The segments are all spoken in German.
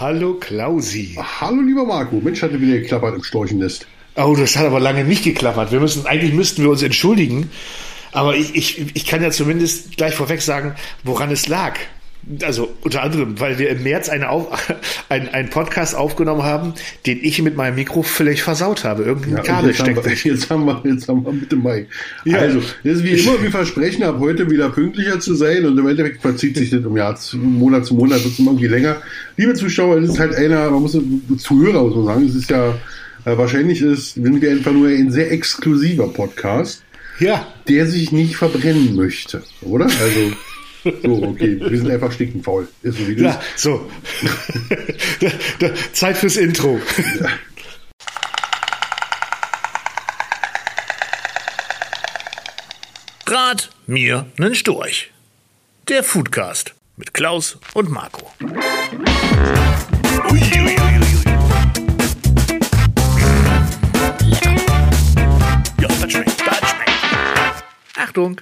Hallo Klausi. Hallo lieber Marco. Mensch, hatte wieder geklappert im Storchennest. Oh, das hat aber lange nicht geklappert. Wir müssen, eigentlich müssten wir uns entschuldigen. Aber ich, ich, ich kann ja zumindest gleich vorweg sagen, woran es lag. Also unter anderem, weil wir im März eine Auf, ein, einen Podcast aufgenommen haben, den ich mit meinem Mikro völlig versaut habe. Irgendein Ja, Kabel jetzt, haben steckt. wir, jetzt, haben wir, jetzt haben wir Mitte Mai. Ja. Also, das ist wie immer, wir versprechen ab heute wieder pünktlicher zu sein und im Endeffekt verzieht sich das im Jahr, Monat zu Monat, wird es immer irgendwie länger. Liebe Zuschauer, es ist halt einer, man muss Zuhörer muss man sagen, es ist ja, äh, wahrscheinlich ist, sind wir einfach nur ein sehr exklusiver Podcast, Ja, der sich nicht verbrennen möchte, oder? Also, so, okay, wir sind einfach stickenfaul. Ist so wie das. ja, so. da, da, Zeit fürs Intro. Rat mir nen Storch. Der Foodcast mit Klaus und Marco. Ui, ui, ui, ui, ui. Ja, das schmeckt, das schmeckt. Achtung,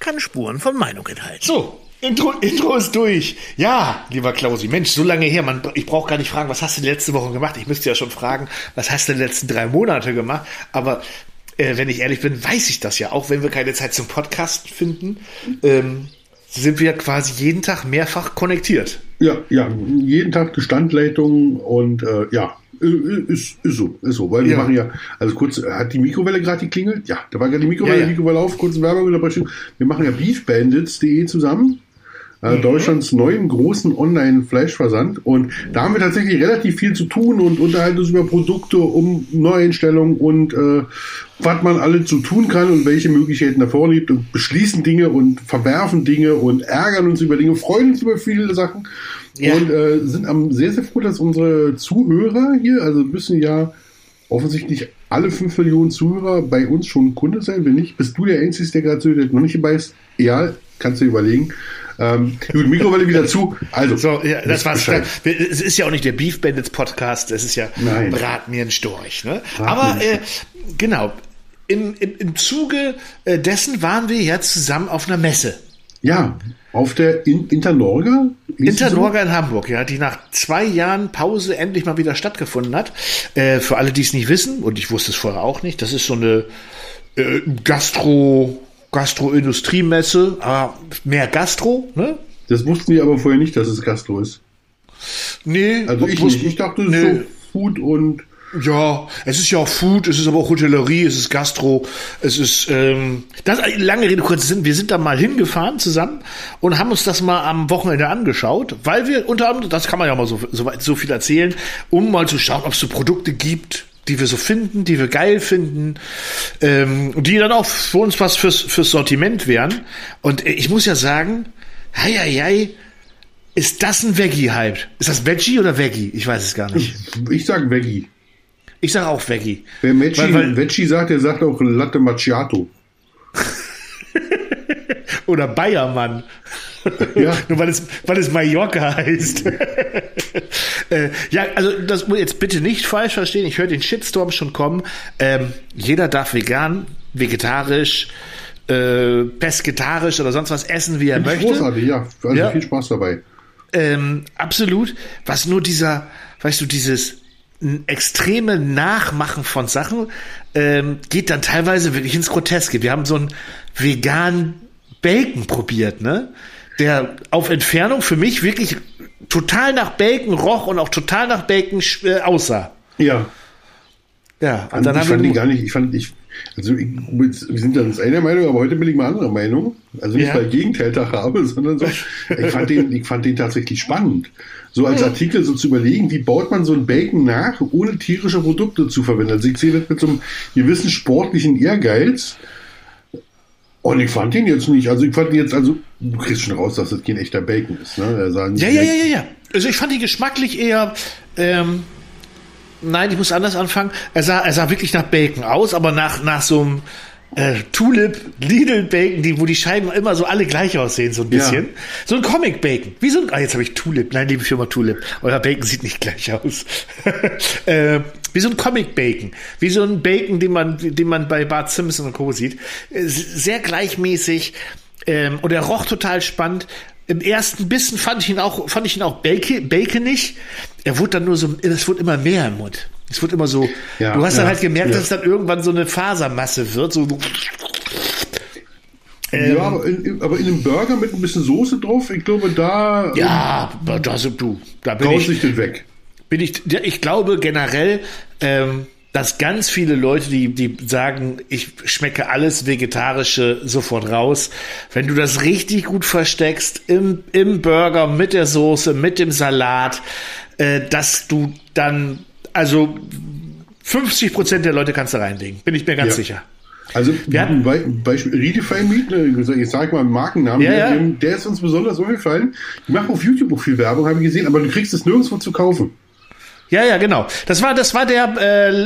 kann Spuren von Meinung enthalten. So, Intro, Intro ist durch. Ja, lieber Klausi, Mensch, so lange her. Man, ich brauche gar nicht fragen, was hast du letzte Woche gemacht? Ich müsste ja schon fragen, was hast du in den letzten drei Monate gemacht? Aber äh, wenn ich ehrlich bin, weiß ich das ja. Auch wenn wir keine Zeit zum Podcast finden, ähm, sind wir quasi jeden Tag mehrfach konnektiert. Ja, ja, jeden Tag die Standleitung und äh, ja, ist, ist so, ist so. Weil wir Ja. machen ja, also kurz, hat die Mikrowelle gerade geklingelt? Ja, da war gerade die Mikrowelle, Ja, ja. Mikrowelle auf, kurze Werbung Wir machen ja beefbandits.de zusammen. Mhm. Äh, Deutschlands neuen großen Online-Fleischversand. Und da haben wir tatsächlich relativ viel zu tun und unterhalten uns über Produkte, um Neueinstellungen und äh, was man alles so tun kann und welche Möglichkeiten da vorliegt und beschließen Dinge und verwerfen Dinge und ärgern uns über Dinge, freuen uns über viele Sachen Ja. und äh, sind am sehr, sehr froh, dass unsere Zuhörer hier, also müssen ja offensichtlich alle 5 Millionen Zuhörer bei uns schon Kunde sein. Wenn nicht, bist du der Einzige, der gerade der noch nicht dabei ist. Ja, kannst du überlegen. Ähm, gut, Mikrowelle wieder zu. Also, So, ja, das war's. Es ist ja auch nicht der Beef Bandits Podcast, es ist ja Nein. Brat mir ein Storch. Ne? Brat Aber äh, genau, im, im, im Zuge äh, dessen waren wir ja zusammen auf einer Messe. Ja, auf der in Internorga. Internorga in Hamburg, ja, die nach zwei Jahren Pause endlich mal wieder stattgefunden hat. Äh, für alle, die es nicht wissen, und ich wusste es vorher auch nicht, das ist so eine äh, Gastro, Gastroindustriemesse, aber mehr Gastro, ne? Das wussten wir aber vorher nicht, dass es Gastro ist. Nee, Also ich wussten- nicht. Ich dachte, es nee. ist so Food und Ja, es ist ja auch Food, es ist aber auch Hotellerie, es ist Gastro, es ist ähm, das lange Rede kurz Sinn. Wir sind da mal hingefahren zusammen und haben uns das mal am Wochenende angeschaut, weil wir unter anderem, das kann man ja mal so so, so viel erzählen, um mal zu schauen, ob es so Produkte gibt, die wir so finden, die wir geil finden, ähm, die dann auch für uns was fürs fürs Sortiment wären. Und ich muss ja sagen, hei, hei, hei, ist das ein Veggie-Hype? Ist das Veggie oder Veggie? Ich weiß es gar nicht. ich sag Veggie. Ich sage auch Veggie. Wer Veggie, Weil- weil- Veggie sagt, der sagt auch Latte Macchiato. Oder Bayermann. Ja. Nur weil es, weil es Mallorca heißt. äh, ja, also das muss jetzt bitte nicht falsch verstehen. Ich höre den Shitstorm schon kommen. Ähm, jeder darf vegan, vegetarisch, äh, pesketarisch oder sonst was essen, wie er Finde ich möchte. Großartig, ja. Also Ja. viel Spaß dabei. Ähm, absolut. Was nur dieser, weißt du, dieses extreme Nachmachen von Sachen ähm, geht dann teilweise wirklich ins Groteske. Wir haben so einen veganen Bacon probiert, ne? Der auf Entfernung für mich wirklich total nach Bacon roch und auch total nach Bacon äh, aussah. Ja. Ja, und dann ich haben fand wir die gar nicht, ich fand, ich, also ich, wir sind dann einer Meinung, aber heute bin ich mal anderer Meinung. Also nicht, Ja. weil ich Gegenteiltag habe, sondern so, ich fand den, ich fand den tatsächlich spannend. So als Artikel so zu überlegen, wie baut man so ein Bacon nach, ohne tierische Produkte zu verwenden. Also ich sehe das mit so einem gewissen sportlichen Ehrgeiz. Und ich fand den jetzt nicht, also ich fand den jetzt, also du kriegst schon raus, dass das kein echter Bacon ist, ne? Er sah nicht Ja, ja, ja, ja, ja. Also ich fand die geschmacklich eher. Ähm, nein, ich muss anders anfangen. Er sah, er sah wirklich nach Bacon aus, aber nach, nach so einem äh, Tulip Lidl Bacon, die, wo die Scheiben immer so alle gleich aussehen, so ein Ja. bisschen. So ein Comic Bacon. Wie so ein, ah, jetzt habe ich Tulip. Nein, liebe Firma Tulip. Euer Bacon sieht nicht gleich aus. äh, wie so ein Comic Bacon. Wie so ein Bacon, den man, den man bei Bart Simpson und Co. sieht. Sehr gleichmäßig. Ähm, und er roch total spannend. im ersten Bissen fand ich ihn auch, fand ich ihn auch bacon, baconig. Er wurde dann nur so, es wurde immer mehr im Mund. Es wird immer so, Ja, du hast dann ja, halt gemerkt, ja. dass es dann irgendwann so eine Fasermasse wird, so, ja, aber in, aber in einem Burger mit ein bisschen Soße drauf, ich glaube, da ja, da sind du, da bin ich, das weg. Bin ich, ich glaube generell, ähm, dass ganz viele Leute, die, die sagen, ich schmecke alles Vegetarische sofort raus. Wenn du das richtig gut versteckst im, im Burger mit der Soße, mit dem Salat, äh, dass du dann, also 50 Prozent der Leute kannst du reinlegen. Bin ich mir ganz Ja. sicher. Also Wir hatten- ein Be Beispiel Redefine Meat, ne, ich sage mal einen Markennamen, Ja, der, ja. dem- der ist uns besonders aufgefallen. Die machen auf YouTube auch viel Werbung, habe ich gesehen, aber du kriegst es nirgendwo zu kaufen. Ja, ja, genau. Das war, das war der,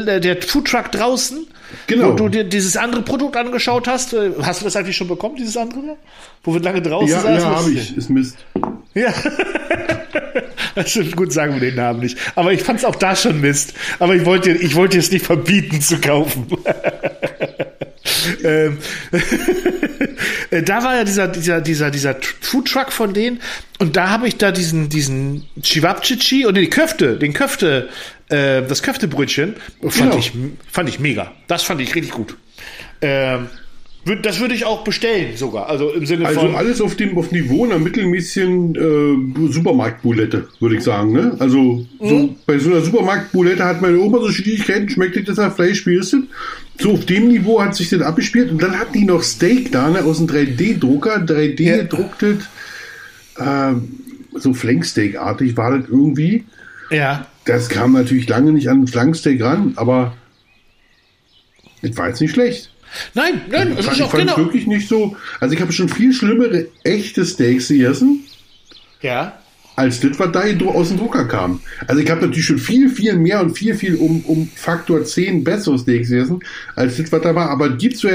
äh, der Foodtruck draußen, Genau. wo du dir dieses andere Produkt angeschaut hast. Äh, Hast du das eigentlich schon bekommen, dieses andere? Wo wir lange draußen Ja, saßen? ja, habe ich. Ist Mist. Ja. Das stimmt, gut, sagen wir den Namen nicht. Aber ich fand es auch da schon Mist. Aber ich wollte, ich wollte es nicht verbieten zu kaufen. ähm, äh, da war ja dieser, dieser, dieser, dieser Foodtruck von denen. Und da habe ich da diesen, diesen Chivapchichi und die Köfte, den Köfte, äh, das Köftebrötchen, fand Genau. ich, fand ich mega. Das fand ich richtig gut. Ähm, das würde ich auch bestellen sogar. Also im Sinne Also von. alles auf dem auf Niveau einer mittelmäßigen äh, Supermarktboulette, würde ich sagen. Ne? Also so, Mhm. bei so einer Supermarktboulette hat meine Oma so Schwierigkeiten, schmeckt dir das Fleisch, wie ist das? So auf dem Niveau hat sich das abgespielt und dann hatten die noch Steak da, ne, aus einem 3D-Drucker, 3D Ja. äh, so Flanksteak-artig war das irgendwie. ja. Das kam natürlich lange nicht an Flanksteak ran, aber das war jetzt nicht schlecht. Nein, nein, es fand, ist ich auch fand genau. wirklich nicht so. Also ich habe schon viel schlimmere echte Steaks gegessen, Ja. Als das, was da aus dem Drucker kam. Also ich habe natürlich schon viel, viel mehr und viel, viel um, um Faktor 10 bessere Steaks gegessen, als das, was da war. Aber gibt es ja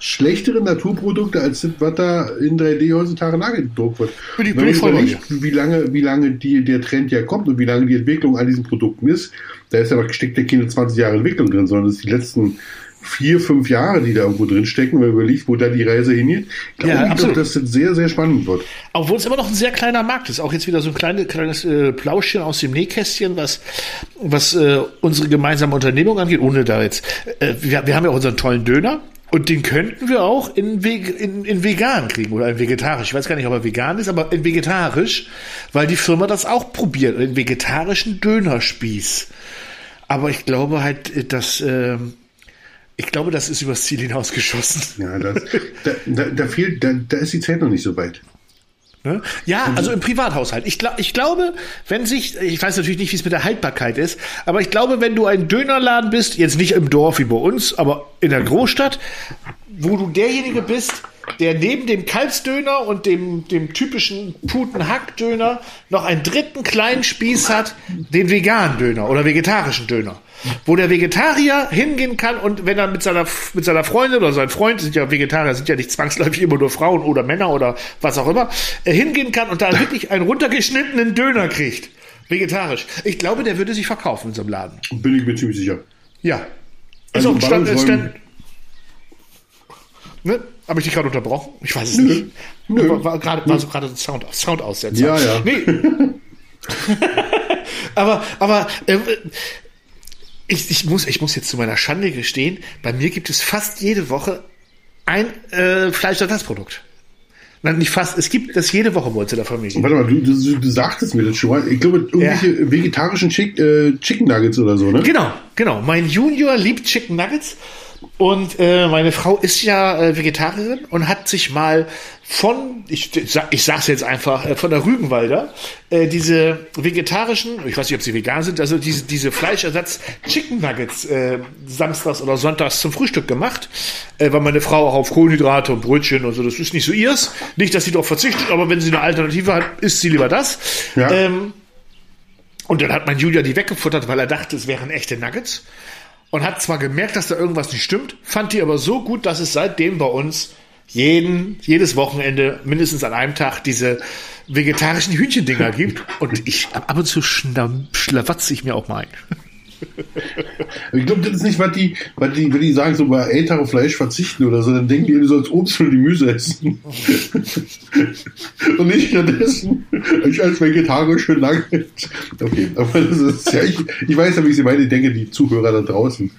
schlechtere Naturprodukte, als das, was da in 3D heutzutage nachgedruckt wird. Bin ich- bin ich voll überlegt, wie lange, wie lange die, der Trend ja kommt und wie lange die Entwicklung an diesen Produkten ist, da ist ja noch steckt ja keine 20 Jahre Entwicklung drin, sondern es ist die letzten vier, fünf Jahre, die da irgendwo drin stecken, wenn man überlegt, wo da die Reise hingeht. Ich glaube Ja, ich doch, dass das sehr, sehr spannend wird. Obwohl es immer noch ein sehr kleiner Markt ist. Auch jetzt wieder so ein kleine, kleines äh, Plauschchen aus dem Nähkästchen, was, was äh, unsere gemeinsame Unternehmung angeht, ohne da jetzt. Äh, wir, wir haben ja auch unseren tollen Döner. Und den könnten wir auch in, in, in vegan kriegen oder in vegetarisch. Ich weiß gar nicht, ob er vegan ist, aber in vegetarisch, weil die Firma das auch probiert, in vegetarischen Dönerspieß. Aber ich glaube halt, äh, dass ähm, ich glaube, das ist übers Ziel hinausgeschossen. Ja, das, da, da, da fehlt, da, da ist die Zeit noch nicht so weit. Ne? Ja, also im Privathaushalt. Ich, glaub, ich glaube, wenn sich, ich weiß natürlich nicht, wie es mit der Haltbarkeit ist, aber ich glaube, wenn du ein Dönerladen bist, jetzt nicht im Dorf wie bei uns, aber in der Großstadt, wo du derjenige bist, der neben dem Kalbsdöner und dem, dem typischen Putenhackdöner noch einen dritten kleinen Spieß hat, den veganen Döner oder vegetarischen Döner. Wo der Vegetarier hingehen kann und wenn er mit seiner, mit seiner Freundin oder seinem Freund, sind ja Vegetarier, sind ja nicht zwangsläufig immer nur Frauen oder Männer oder was auch immer, äh, hingehen kann und da wirklich einen runtergeschnittenen Döner kriegt. Vegetarisch. Ich glaube, der würde sich verkaufen in so einem Laden. Bin ich mir ziemlich sicher. Ja. Also ein Stand, Stand, ne? Habe ich dich gerade unterbrochen? Ich weiß es Nö. nicht. Nö. War, war, gerade, war so gerade ein Sound, Sound aussetzen. Ja, ja. Nee. aber, aber äh, ich, ich, muss, ich muss jetzt zu meiner Schande gestehen, bei mir gibt es fast jede Woche ein äh, Fleischersatzprodukt. Nein, nicht fast. Es gibt das jede Woche bei uns in der Familie. Warte mal, du, du, du sagtest mir das schon mal. Ich glaube, irgendwelche vegetarischen Chick, äh, Chicken Nuggets oder so, ne? Genau, genau. Mein Junior liebt Chicken Nuggets und äh, meine Frau ist ja äh, Vegetarierin und hat sich mal von, ich, ich sag's jetzt einfach, äh, von der Rügenwalder, äh, diese vegetarischen, ich weiß nicht, ob sie vegan sind, also diese, diese Fleischersatz Chicken Nuggets äh, samstags oder sonntags zum Frühstück gemacht, äh, weil meine Frau auch auf Kohlenhydrate und Brötchen und so, das ist nicht so ihrs. Nicht, dass sie darauf verzichtet, aber wenn sie eine Alternative hat, isst sie lieber das. Ja. Ähm, und dann hat mein Julia die weggefuttert, weil er dachte, es wären echte Nuggets. Und hat zwar gemerkt, dass da irgendwas nicht stimmt, fand die aber so gut, dass es seitdem bei uns jeden, jedes Wochenende mindestens an einem Tag diese vegetarischen Hühnchendinger gibt. Und ich ab und zu schlawatze ich mir auch mal ein. ich glaube, das ist nicht, was die, was die, wenn die sagen, so bei ältere Fleisch verzichten oder so, dann denken die, du sollst Obst und Gemüse essen. und nicht stattdessen, ich als Vegetarier schön lange. Okay, aber das ist ja, ich, ich weiß ja, wie ich sie meine, ich denke, die Zuhörer da draußen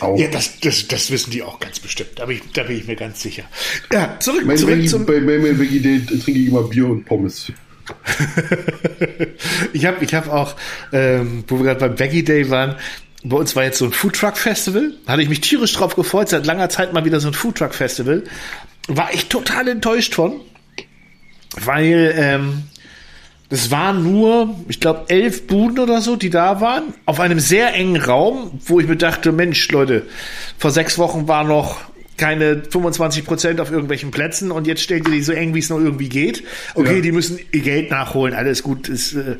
auch. Ja, das, das, das wissen die auch ganz bestimmt. Da bin ich, da bin ich mir ganz sicher. Ja, zurück, mein zurück Veggie, zum... Bei, bei meinem Veggie Day trinke ich immer Bier und Pommes. ich habe ich hab auch, ähm, wo wir gerade beim Veggie Day waren, bei uns war jetzt so ein Foodtruck Festival. Da hatte ich mich tierisch drauf gefreut, seit langer Zeit mal wieder so ein Foodtruck Festival. War ich total enttäuscht von, weil ähm, es waren nur, ich glaube, elf Buden oder so, die da waren, auf einem sehr engen Raum, wo ich mir dachte, Mensch, Leute, vor sechs Wochen war noch keine 25 Prozent auf irgendwelchen Plätzen und jetzt stellen die die so eng, wie es nur irgendwie geht. Okay, ja. die müssen ihr Geld nachholen, alles gut. Ist, äh,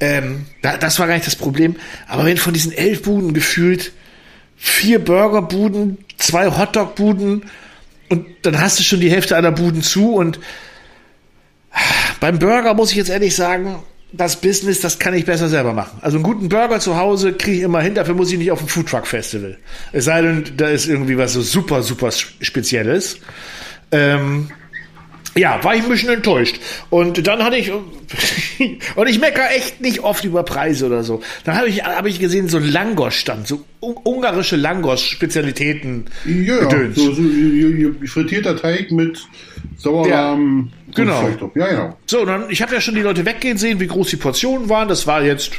ähm, da, das war gar nicht das Problem. Aber wenn von diesen elf Buden gefühlt vier Burgerbuden, zwei Hotdog-Buden und dann hast du schon die Hälfte aller Buden zu und beim Burger muss ich jetzt ehrlich sagen, das Business, das kann ich besser selber machen. Also einen guten Burger zu Hause kriege ich immer hin, dafür muss ich nicht auf ein Foodtruck Festival. Es sei denn, da ist irgendwie was so super, super Spezielles. Ähm, ja, war ich ein bisschen enttäuscht. Und dann hatte ich, und ich meckere echt nicht oft über Preise oder so. Dann habe ich, hab ich gesehen, so Langos stand, so ungarische Langos-Spezialitäten. Ja, Gedöns. so, so frittierter Teig mit Sauerrahm. Ja, genau. Ja, genau. So, dann, ich habe ja schon die Leute weggehen sehen, wie groß die Portionen waren. Das war jetzt,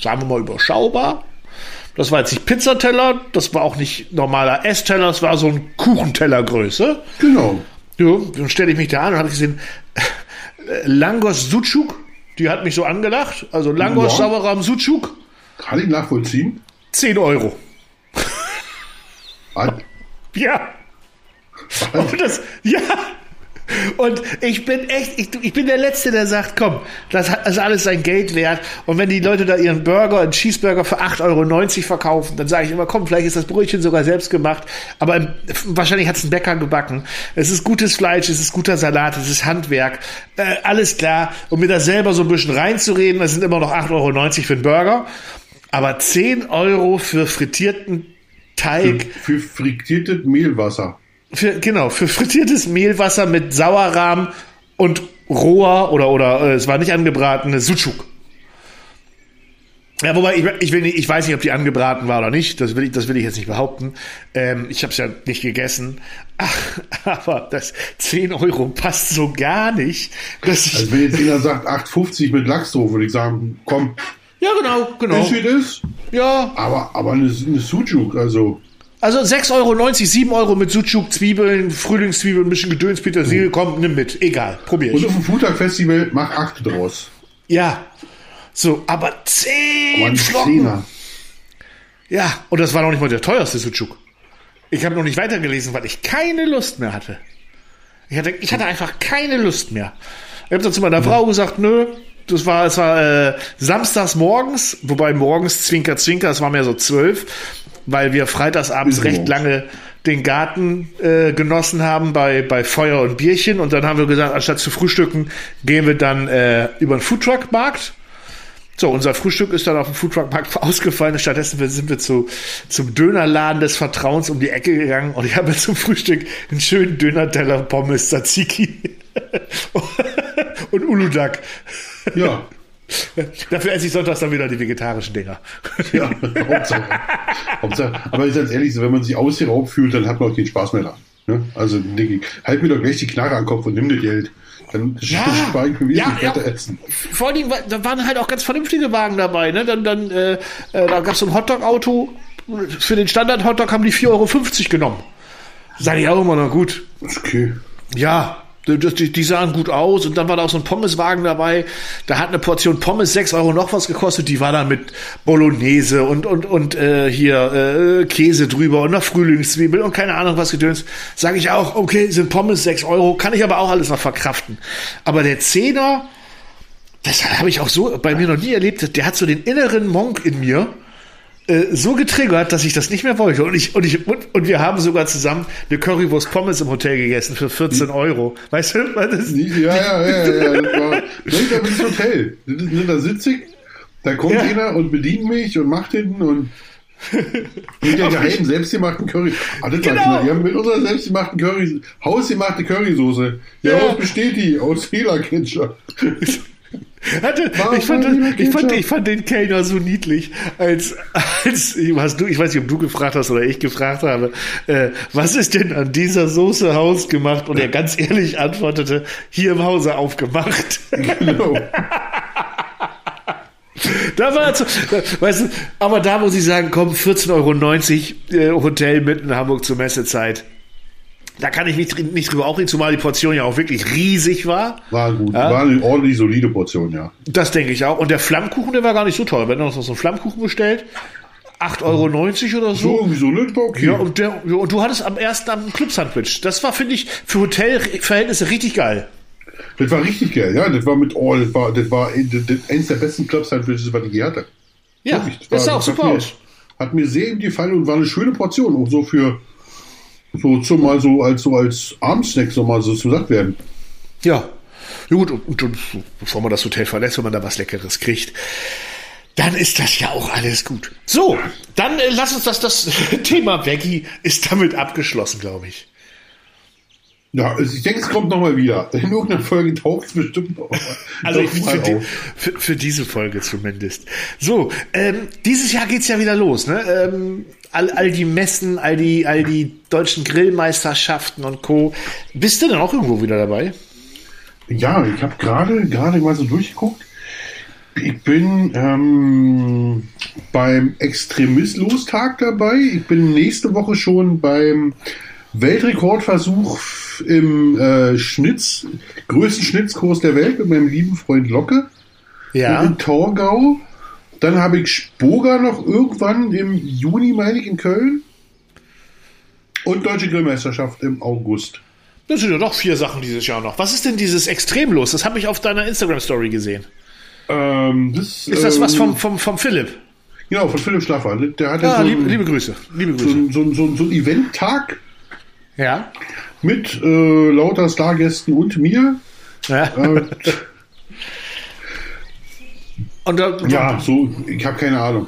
sagen wir mal, überschaubar. Das war jetzt nicht Pizzateller, das war auch nicht normaler Essteller, das war so ein Kuchentellergröße. Genau. Ja, dann stelle ich mich da an und habe gesehen, Langos Sucuk, die hat mich so angelacht. Also Langos ja. Sauerrahm Sucuk. Kann ich nachvollziehen? 10 Euro. Was? Ja. Was? Das, ja, und ich bin echt, ich, ich, bin der Letzte, der sagt, komm, das ist alles sein Geld wert. Und wenn die Leute da ihren Burger, einen Cheeseburger für 8,90 Euro verkaufen, dann sage ich immer, komm, vielleicht ist das Brötchen sogar selbst gemacht. Aber wahrscheinlich hat es ein Bäcker gebacken. Es ist gutes Fleisch, es ist guter Salat, es ist Handwerk. Äh, alles klar. Und mir da selber so ein bisschen reinzureden, das sind immer noch 8,90 Euro für einen Burger. Aber 10 Euro für frittierten Teig. Für, für frittiertes Mehlwasser. Für, genau, für frittiertes Mehlwasser mit Sauerrahm und roher oder, oder äh, es war nicht angebratene Sucuk. Ja, wobei ich, ich, will nicht, ich weiß nicht, ob die angebraten war oder nicht. Das will ich, das will ich jetzt nicht behaupten. Ähm, ich habe es ja nicht gegessen. Ach, aber das 10 Euro passt so gar nicht. also wenn jetzt jeder sagt 8,50 mit Lachs drauf, würde ich sagen, komm. Ja, genau, genau. Ist wie das? Ja. Aber, aber eine, eine Sucuk, also. Also 6,90 Euro, 7 Euro mit Sucuk, Zwiebeln, Frühlingszwiebeln, ein bisschen Gedöns, Petersilie, mhm. komm, nimm mit. Egal, probier. Und auf dem Foodtag-Festival mach 8 draus. Ja. So, aber 10 Flocken. Ja, und das war noch nicht mal der teuerste Sucuk. Ich habe noch nicht weitergelesen, weil ich keine Lust mehr hatte. Ich hatte, ich hatte einfach keine Lust mehr. Ich habe dann zu meiner mhm. Frau gesagt, nö, das war, es war äh, samstags morgens, wobei morgens Zwinker, Zwinker, es war mehr so zwölf weil wir freitagsabends recht lange den Garten äh, genossen haben bei, bei Feuer und Bierchen. Und dann haben wir gesagt, anstatt zu frühstücken, gehen wir dann äh, über den Foodtruck-Markt. So, unser Frühstück ist dann auf dem Foodtruck-Markt ausgefallen. Stattdessen sind wir zu, zum Dönerladen des Vertrauens um die Ecke gegangen und ich habe zum Frühstück einen schönen Döner-Teller Pommes Tzatziki und Uludak. Ja. Dafür esse ich sonntags dann wieder die vegetarischen Dinger. Ja, Hauptsache. Hauptsache. Aber ich sage ehrlich, wenn man sich ausgeraubt fühlt, dann hat man auch keinen Spaß mehr da. Ne? Also ich, halt mir doch gleich die Knarre an den Kopf und nimm dir Geld. Dann ja, spare ich mir ja, ja. essen. Vor allem, da waren halt auch ganz vernünftige Wagen dabei. Ne? Dann, dann, äh, äh da gab es so ein Hotdog-Auto. Für den Standard-Hotdog haben die 4,50 Euro genommen. Sag ich auch immer, na gut. Okay. Ja, die, die, sahen gut aus und dann war da auch so ein Pommeswagen dabei. Da hat eine Portion Pommes 6 Euro noch was gekostet. Die war dann mit Bolognese und, und, und äh, hier äh, Käse drüber und einer Frühlingszwiebel und keine Ahnung was gedöns. Sage ich auch, okay, sind Pommes 6 Euro, kann ich aber auch alles noch verkraften. Aber der Zehner, das habe ich auch so bei mir noch nie erlebt, der hat so den inneren Monk in mir äh, so getriggert, dass ich das nicht mehr wollte. Und ich, und ich, und, und wir haben sogar zusammen eine Currywurst Pommes im Hotel gegessen für 14 Euro. Weißt du, was das Ja, ja, ja, ja, das war, das war das Hotel. Da sitze ich, da kommt ja. einer und bedient mich und macht hinten und Mit der geheimen selbstgemachten Curry. Ah, das genau. war, die haben mit unserer selbstgemachten Curry, hausgemachte Currysoße. Ja, ja. was besteht die? Aus Fehlerketchup. Hatte, ich, fand, ich, fand, ich fand den Kellner so niedlich, als, als hast du, ich weiß nicht, ob du gefragt hast oder ich gefragt habe, äh, was ist denn an dieser Soße hausgemacht? Und er ganz ehrlich antwortete, hier im Hause aufgemacht. Genau. Da war so, weißt du, aber da muss ich sagen, komm, 14,90 Euro äh, Hotel mitten in Hamburg zur Messezeit. Da kann ich nicht, nicht drüber aufregen, zumal die Portion ja auch wirklich riesig war. War gut, ja? war eine ordentlich solide Portion, ja. Das denke ich auch. Und der Flammkuchen, der war gar nicht so toll. Wenn du noch so einen Flammkuchen bestellt, 8,90 Euro oder so. So, irgendwie so, ne? Okay. Ja, und, der, und du hattest am ersten am Club-Sandwich. Das war, finde ich, für Hotelverhältnisse richtig geil. Das war richtig geil, ja. Das war mit, oh, das war, das war das, das, eins der besten Club-Sandwiches, was ich je hatte. Ja, das, das sah auch super aus. Hat mir sehr gefallen und war eine schöne Portion, auch so für so zum mal so als so als Abendsnack so mal so zu satt werden. Ja. Ja gut, und, und, bevor man das Hotel verlässt, wenn man da was Leckeres kriegt, dann ist das ja auch alles gut. So, dann äh, lass uns das, das Thema Veggie ist damit abgeschlossen, glaube ich. Ja, also ich denke, es kommt nochmal wieder. In irgendeiner Folge taucht es bestimmt noch Also für, die, für, für, diese Folge zumindest. So, ähm, dieses Jahr geht's ja wieder los. Ne? Ähm, all, all die Messen, all die, all die deutschen Grillmeisterschaften und Co. Bist du denn auch irgendwo wieder dabei? Ja, ich habe gerade gerade mal so durchgeguckt. Ich bin ähm, beim Extremistlostag dabei. Ich bin nächste Woche schon beim Weltrekordversuch im äh, Schnitz, größten Schnitzkurs der Welt mit meinem lieben Freund Locke. Ja. In Torgau. Dann habe ich Spoga noch irgendwann im Juni, meine ich, in Köln. Und Deutsche Grillmeisterschaft im August. Das sind ja doch vier Sachen dieses Jahr noch. Was ist denn dieses Extremlos? Das habe ich auf deiner Instagram-Story gesehen. Ähm, das, ist das ähm, was vom, vom, vom Philipp? Genau, von Philipp Schlaffer. Der hat ah, so liebe, liebe, Grüße. Liebe Grüße. So, so, so, so ein Event-Tag. Ja. Mit äh, lauter Stargästen und mir. Ja. Äh, da, ja, so, ich habe keine Ahnung.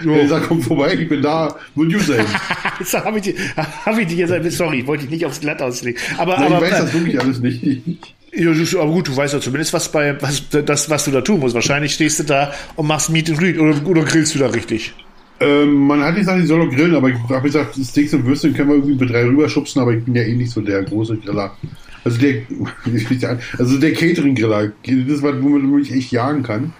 Jo. Er sagt, komm vorbei, ich bin da, would you say? so habe ich, hab ich dich jetzt, sorry, wollte ich nicht aufs Glatt auslegen. Aber, Nein, aber, ich weiß das wirklich alles nicht. Ja, aber gut, du weißt ja zumindest, was bei, was, das, was du da tun musst. Wahrscheinlich stehst du da und machst Meet and Greet oder, oder grillst du da richtig? Ähm, man hat gesagt, ich soll noch grillen, aber ich habe gesagt, Steaks und Würstchen können wir irgendwie mit drei rüberschubsen, aber ich bin ja eh nicht so der große Griller. Also der, also der Catering-Griller, das ist was, womit man mich echt jagen kann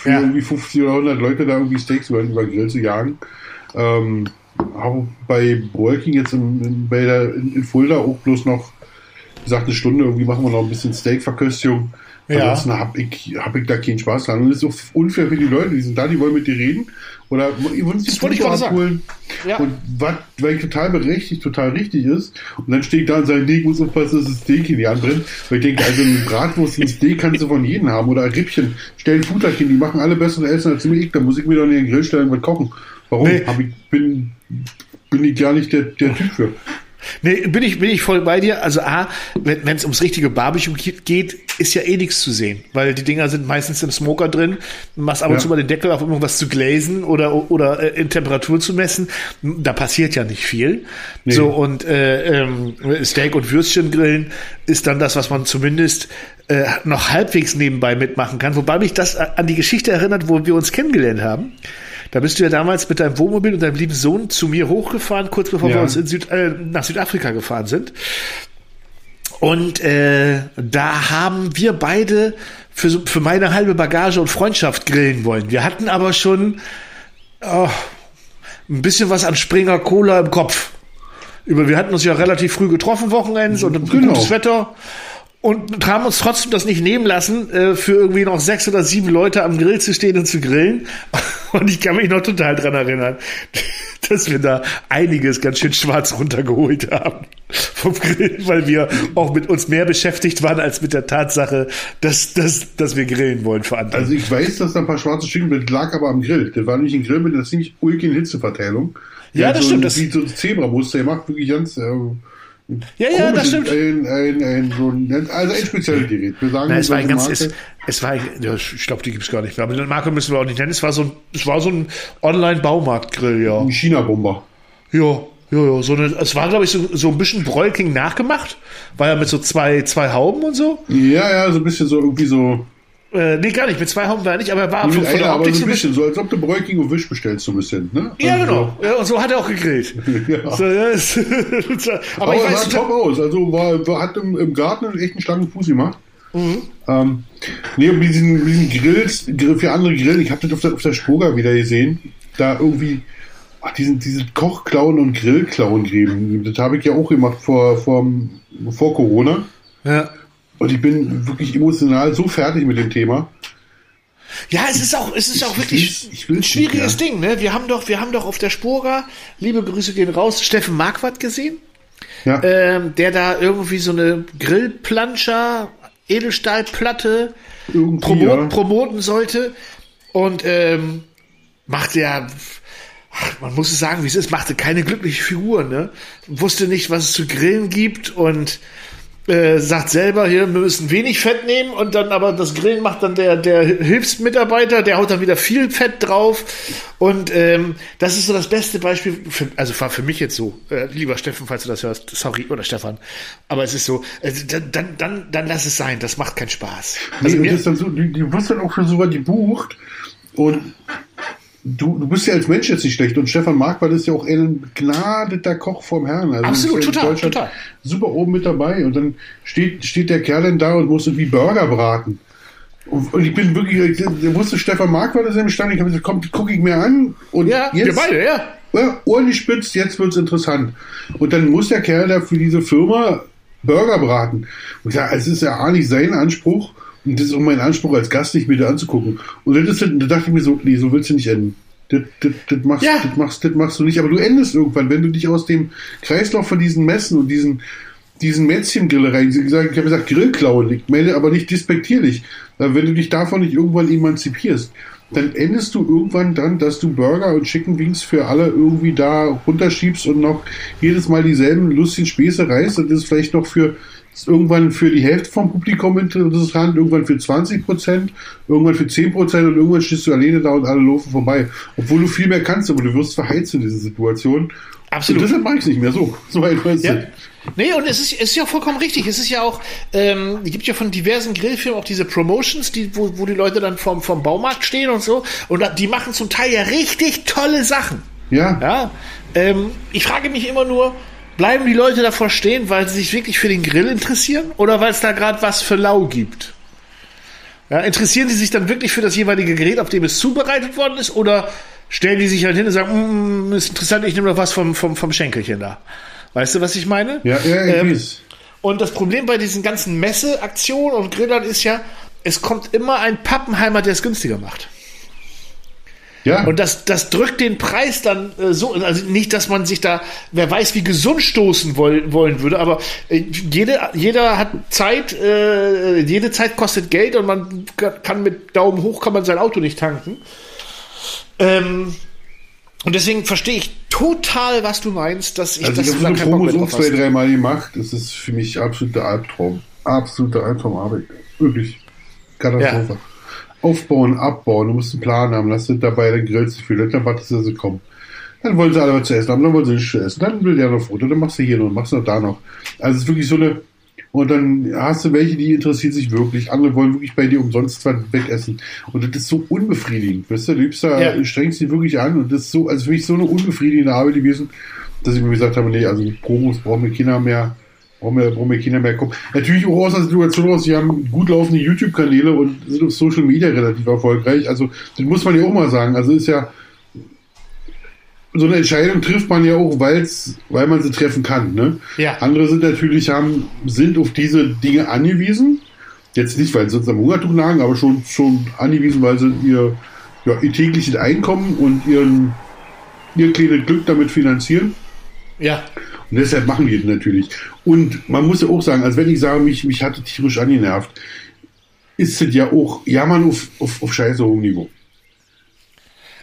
für ja. irgendwie 50 oder 100 Leute da irgendwie Steaks über, über Grill zu jagen. Ähm, habe bei Working jetzt in, in, bei der, in, in Fulda auch bloß noch gesagt, eine Stunde irgendwie machen wir noch ein bisschen Steak-Verköstigung. Ja. Ansonsten habe ich, hab ich da keinen Spaß dran. Und es ist auch unfair für die Leute, die sind da, die wollen mit dir reden. Oder wollen sich wollte ich abholen. Ja. Und was, weil ich total berechtigt, total richtig ist. Und dann stehe ich da und sage, nee, ich muss aufpassen, dass das Steak in die anbrennt. Weil ich denke, also ein Bratwurst, ein Steak kannst du von jedem haben. Oder ein Rippchen. Stell ein Futterchen, die machen alle bessere Essen als ich. Da muss ich mir doch in den Grill stellen und kochen. Warum? Nee. Hab ich, bin, bin ich gar nicht der, der Typ für. Nee, bin ich, bin ich voll bei dir. Also A, wenn es ums richtige Barbecue geht, ist ja eh nichts zu sehen, weil die Dinger sind meistens im Smoker drin. Du machst ab und ja. zu mal den Deckel auf, um irgendwas zu gläsen oder, oder äh, in Temperatur zu messen. Da passiert ja nicht viel. Nee. So, und äh, ähm, Steak und Würstchen grillen ist dann das, was man zumindest äh, noch halbwegs nebenbei mitmachen kann. Wobei mich das an die Geschichte erinnert, wo wir uns kennengelernt haben. Da bist du ja damals mit deinem Wohnmobil und deinem lieben Sohn zu mir hochgefahren, kurz bevor ja. wir uns Süd, äh, nach Südafrika gefahren sind. Und äh, da haben wir beide für, für meine halbe Bagage und Freundschaft grillen wollen. Wir hatten aber schon oh, ein bisschen was an Springer Cola im Kopf. Über, wir hatten uns ja relativ früh getroffen, Wochenends und genau. gutes Wetter und haben uns trotzdem das nicht nehmen lassen, äh, für irgendwie noch sechs oder sieben Leute am Grill zu stehen und zu grillen. Und ich kann mich noch total dran erinnern, dass wir da einiges ganz schön schwarz runtergeholt haben vom Grill, weil wir auch mit uns mehr beschäftigt waren als mit der Tatsache, dass, dass, dass wir grillen wollen für andere. Also ich weiß, dass da ein paar schwarze Stückchen mit lag aber am Grill. Das war nicht ein Grill mit einer ziemlich ulkigen Hitzeverteilung. Ja, das so, stimmt. Das wie so ein Zebramuster, der macht wirklich ganz, äh, Ja, ja, das stimmt. Ein, ein, ein, so ein, also ein spezielles Gerät. Wir sagen Na, es war ein ganz, es, es war, ja, ich glaube, die gibt's gar nicht mehr. Aber den Marke müssen wir auch nicht nennen. Es war so ein, es war so ein Online-Baumarktgrill, ja. ein China-Bomber. Ja, ja, ja. So eine, es war, glaube ich, so, so ein bisschen Broilking nachgemacht. War ja mit so zwei, zwei Hauben und so. Ja, ja, so ein bisschen so irgendwie so. Äh, nee, gar nicht. Mit zwei Hauben war er nicht, aber er war Mit von, von der Optik so ein bisschen, so als ob du Bräuking und Wisch bestellst, so ein bisschen. Ne? Ja, Also genau. Ja, und so hat er auch gegrillt. Ja. So, ja, es- aber Aber ich er weiß sah top aus. Also war, war, hat im, im Garten einen echten schlanken Fuß gemacht. Mhm. Ähm, nee, mit diesen, diesen Grills, Grill für andere Grillen, ich habe das auf der, auf der Spoga wieder gesehen, da irgendwie ach, diesen, diese Kochklauen und Grillklauen geben. Das habe ich ja auch gemacht vor, vor, vor Corona. ja. Und ich bin wirklich emotional so fertig mit dem Thema. Ja, es ist auch, es ist auch wirklich ich ein schwieriges nicht, ja. Ding, ne? Wir haben doch, wir haben doch auf der Spora, liebe Grüße gehen raus, Steffen Marquardt gesehen, Ja, ähm, der da irgendwie so eine Grillplanscher, Edelstahlplatte irgendwie, promo ja. promoten sollte und ähm, machte ja, ach, man muss es sagen, wie es ist, machte keine glückliche Figur, ne? Wusste nicht, was es zu grillen gibt und äh, sagt selber, hier, wir müssen wenig Fett nehmen und dann aber das Grillen macht dann der, der Hilfsmitarbeiter, der haut dann wieder viel Fett drauf und ähm, das ist so das beste Beispiel, für, also war für mich jetzt so, äh, lieber Steffen, falls du das hörst, sorry, oder Stefan, aber es ist so, äh, dann, dann, dann, lass es sein, das macht keinen Spaß. Nee, Also und mir, das dann so, du, du wirst dann auch für sowas gebucht und du, du bist ja als Mensch jetzt nicht schlecht und Stefan Marquardt ist ja auch ein begnadeter Koch vom Herrn. Also Absolut, ja in total, Deutschland total. Super oben mit dabei und dann steht, steht der Kerl dann da und muss irgendwie Burger braten. Und, ich bin wirklich, der wusste Stefan Marquardt ist im Stand, ich habe gesagt, komm, guck ich mir an und ja, wir beide, ja. ja, ordentlich spitzt, jetzt wird's interessant. Und dann muss der Kerl da für diese Firma Burger braten. Und ich sage, es ist ja A nicht sein Anspruch und das ist auch mein Anspruch als Gast, nicht mir da anzugucken. Und das ist, da dachte ich mir so, nee, so willst du nicht enden. Das, das, das, machst, Ja. das, machst, das machst du nicht, aber du endest irgendwann, wenn du dich aus dem Kreislauf von diesen Messen und diesen, diesen Mätzchengrillerei, ich habe gesagt, Grillklauen, ich meine aber nicht despektierlich, wenn du dich davon nicht irgendwann emanzipierst, dann endest du irgendwann dann, dass du Burger und Chicken Wings für alle irgendwie da runterschiebst und noch jedes Mal dieselben lustigen Späße reißt und das ist vielleicht noch für irgendwann für die Hälfte vom Publikum interessant, irgendwann für 20 Prozent, irgendwann für 10 Prozent und irgendwann stehst du alleine da und alle laufen vorbei. Obwohl du viel mehr kannst, aber du wirst verheizt in dieser Situation. Absolut. Und deshalb mache ich es nicht mehr so. So ist Ja. Nee, und es ist, es ist ja vollkommen richtig. Es ist ja auch, ähm, es gibt ja von diversen Grillfirmen auch diese Promotions, die, wo, wo die Leute dann vom, vom Baumarkt stehen und so. Und die machen zum Teil ja richtig tolle Sachen. Ja. Ja. Ähm, ich frage mich immer nur, bleiben die Leute davor stehen, weil sie sich wirklich für den Grill interessieren oder weil es da gerade was für lau gibt? Ja, interessieren die sich dann wirklich für das jeweilige Gerät, auf dem es zubereitet worden ist, oder stellen die sich halt hin und sagen, mm, ist interessant, ich nehme noch was vom, vom, vom Schenkelchen da. Weißt du, was ich meine? Ja, ja, ich Ähm, weiß. Und das Problem bei diesen ganzen Messeaktionen und Grillern ist ja, es kommt immer ein Pappenheimer, der es günstiger macht. Ja. Und das, das drückt den Preis dann äh, so, also nicht, dass man sich da, wer weiß, wie gesund stoßen wollen, wollen würde, aber äh, jede, jeder hat Zeit, äh, jede Zeit kostet Geld und man ka- kann mit Daumen hoch kann man sein Auto nicht tanken. Ähm, und deswegen verstehe ich total, was du meinst, dass ich Also das ich habe so eine drauf zwei, dreimal gemacht. Das ist für mich absoluter Albtraum. Absoluter Albtraum Arbeit. Wirklich. Katastrophe. Aufbauen, abbauen, du musst einen Plan haben, lass dich dabei, dann grillst du viel, dann wartest du, dass sie kommen. Dann wollen sie alle was zu essen haben, dann wollen sie nicht zu essen, dann will der noch Foto, dann machst du hier noch, machst du noch da noch. Also es ist wirklich so eine, und dann hast du welche, die interessieren sich wirklich, andere wollen wirklich bei dir umsonst was wegessen. Und das ist so unbefriedigend, weißt du, du liebst da, Ja. strengst dich wirklich an. Und das ist so, also für mich so eine unbefriedigende Arbeit gewesen, dass ich mir gesagt habe, nee, also Promos brauchen wir Kinder mehr, brauchen wir, brauchen wir Kinder mehr kommen. Natürlich auch aus der Situation raus, sie haben gut laufende YouTube-Kanäle und sind auf Social Media relativ erfolgreich. Also, das muss man ja auch mal sagen. Also ist ja, so eine Entscheidung trifft man ja auch, weil's, weil man sie treffen kann. Ne? Ja. Andere sind natürlich, haben, sind auf diese Dinge angewiesen. Jetzt nicht, weil sie sonst am Hungertuch lagen, aber schon, schon angewiesen, weil sie ihr, ja, ihr tägliches Einkommen und ihren, ihr kleines Glück damit finanzieren. Ja. Und deshalb machen die das natürlich. Und man muss ja auch sagen, als wenn ich sage, mich, mich hatte tierisch angenervt, ist es ja auch Jammern auf, auf, auf scheiße hohem Niveau.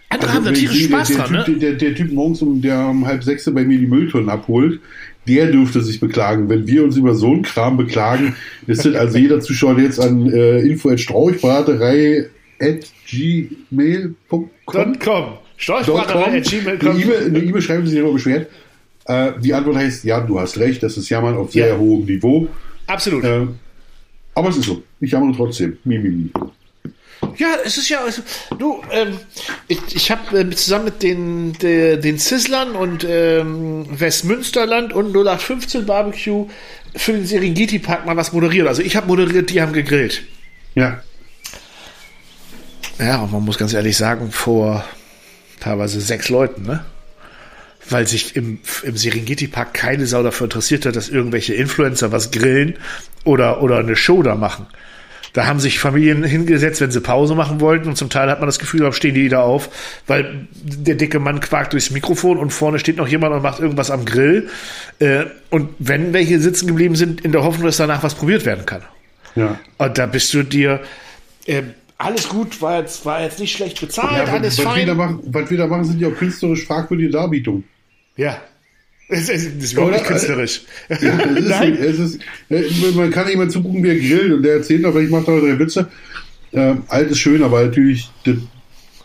Andere haben da tierisch Spaß der, dran, der, ne? typ, der, der Typ morgens um der um halb sechs bei mir die Mülltonnen abholt, der dürfte sich beklagen. Wenn wir uns über so einen Kram beklagen, ist das also jeder Zuschauer jetzt an äh, info at strauchbraterei at gmail.com .com. Storchbraterei at gmail.com. eine E-Mail E-Mail schreiben, die sich darüber beschwert. Äh, die Antwort heißt, ja, du hast recht, das ist Jammern auf sehr Ja. hohem Niveau. Absolut. Äh, aber es ist so. Ich jammere trotzdem. Mimimi. Ja, es ist ja, also, du, ähm, ich, ich habe äh, zusammen mit den, de, den Sizzlern und ähm, Westmünsterland und 0815 Barbecue für den Serengeti Park mal was moderiert. Also ich habe moderiert, die haben gegrillt. Ja. Ja, und man muss ganz ehrlich sagen, vor teilweise sechs Leuten, ne? Weil sich im, im Serengeti Park keine Sau dafür interessiert hat, dass irgendwelche Influencer was grillen oder, oder eine Show da machen. Da haben sich Familien hingesetzt, wenn sie Pause machen wollten und zum Teil hat man das Gefühl, da stehen die wieder auf, weil der dicke Mann quakt durchs Mikrofon und vorne steht noch jemand und macht irgendwas am Grill. Äh, und wenn welche sitzen geblieben sind, in der Hoffnung, dass danach was probiert werden kann. Ja. Und da bist du dir, äh, alles gut, war jetzt, war jetzt nicht schlecht bezahlt, ja alles was, was, wir da fein. machen, was wir da machen, sind ja auch künstlerisch fragwürdige Darbietungen. Ja. Es ist, das ist überhaupt Oder? nicht künstlerisch. Ja, es ist, Nein. es ist, man kann jemand zugucken, wie er grillt und der erzählt noch, ich mache da drei Witze. Äh, alt ist schön, aber natürlich, das,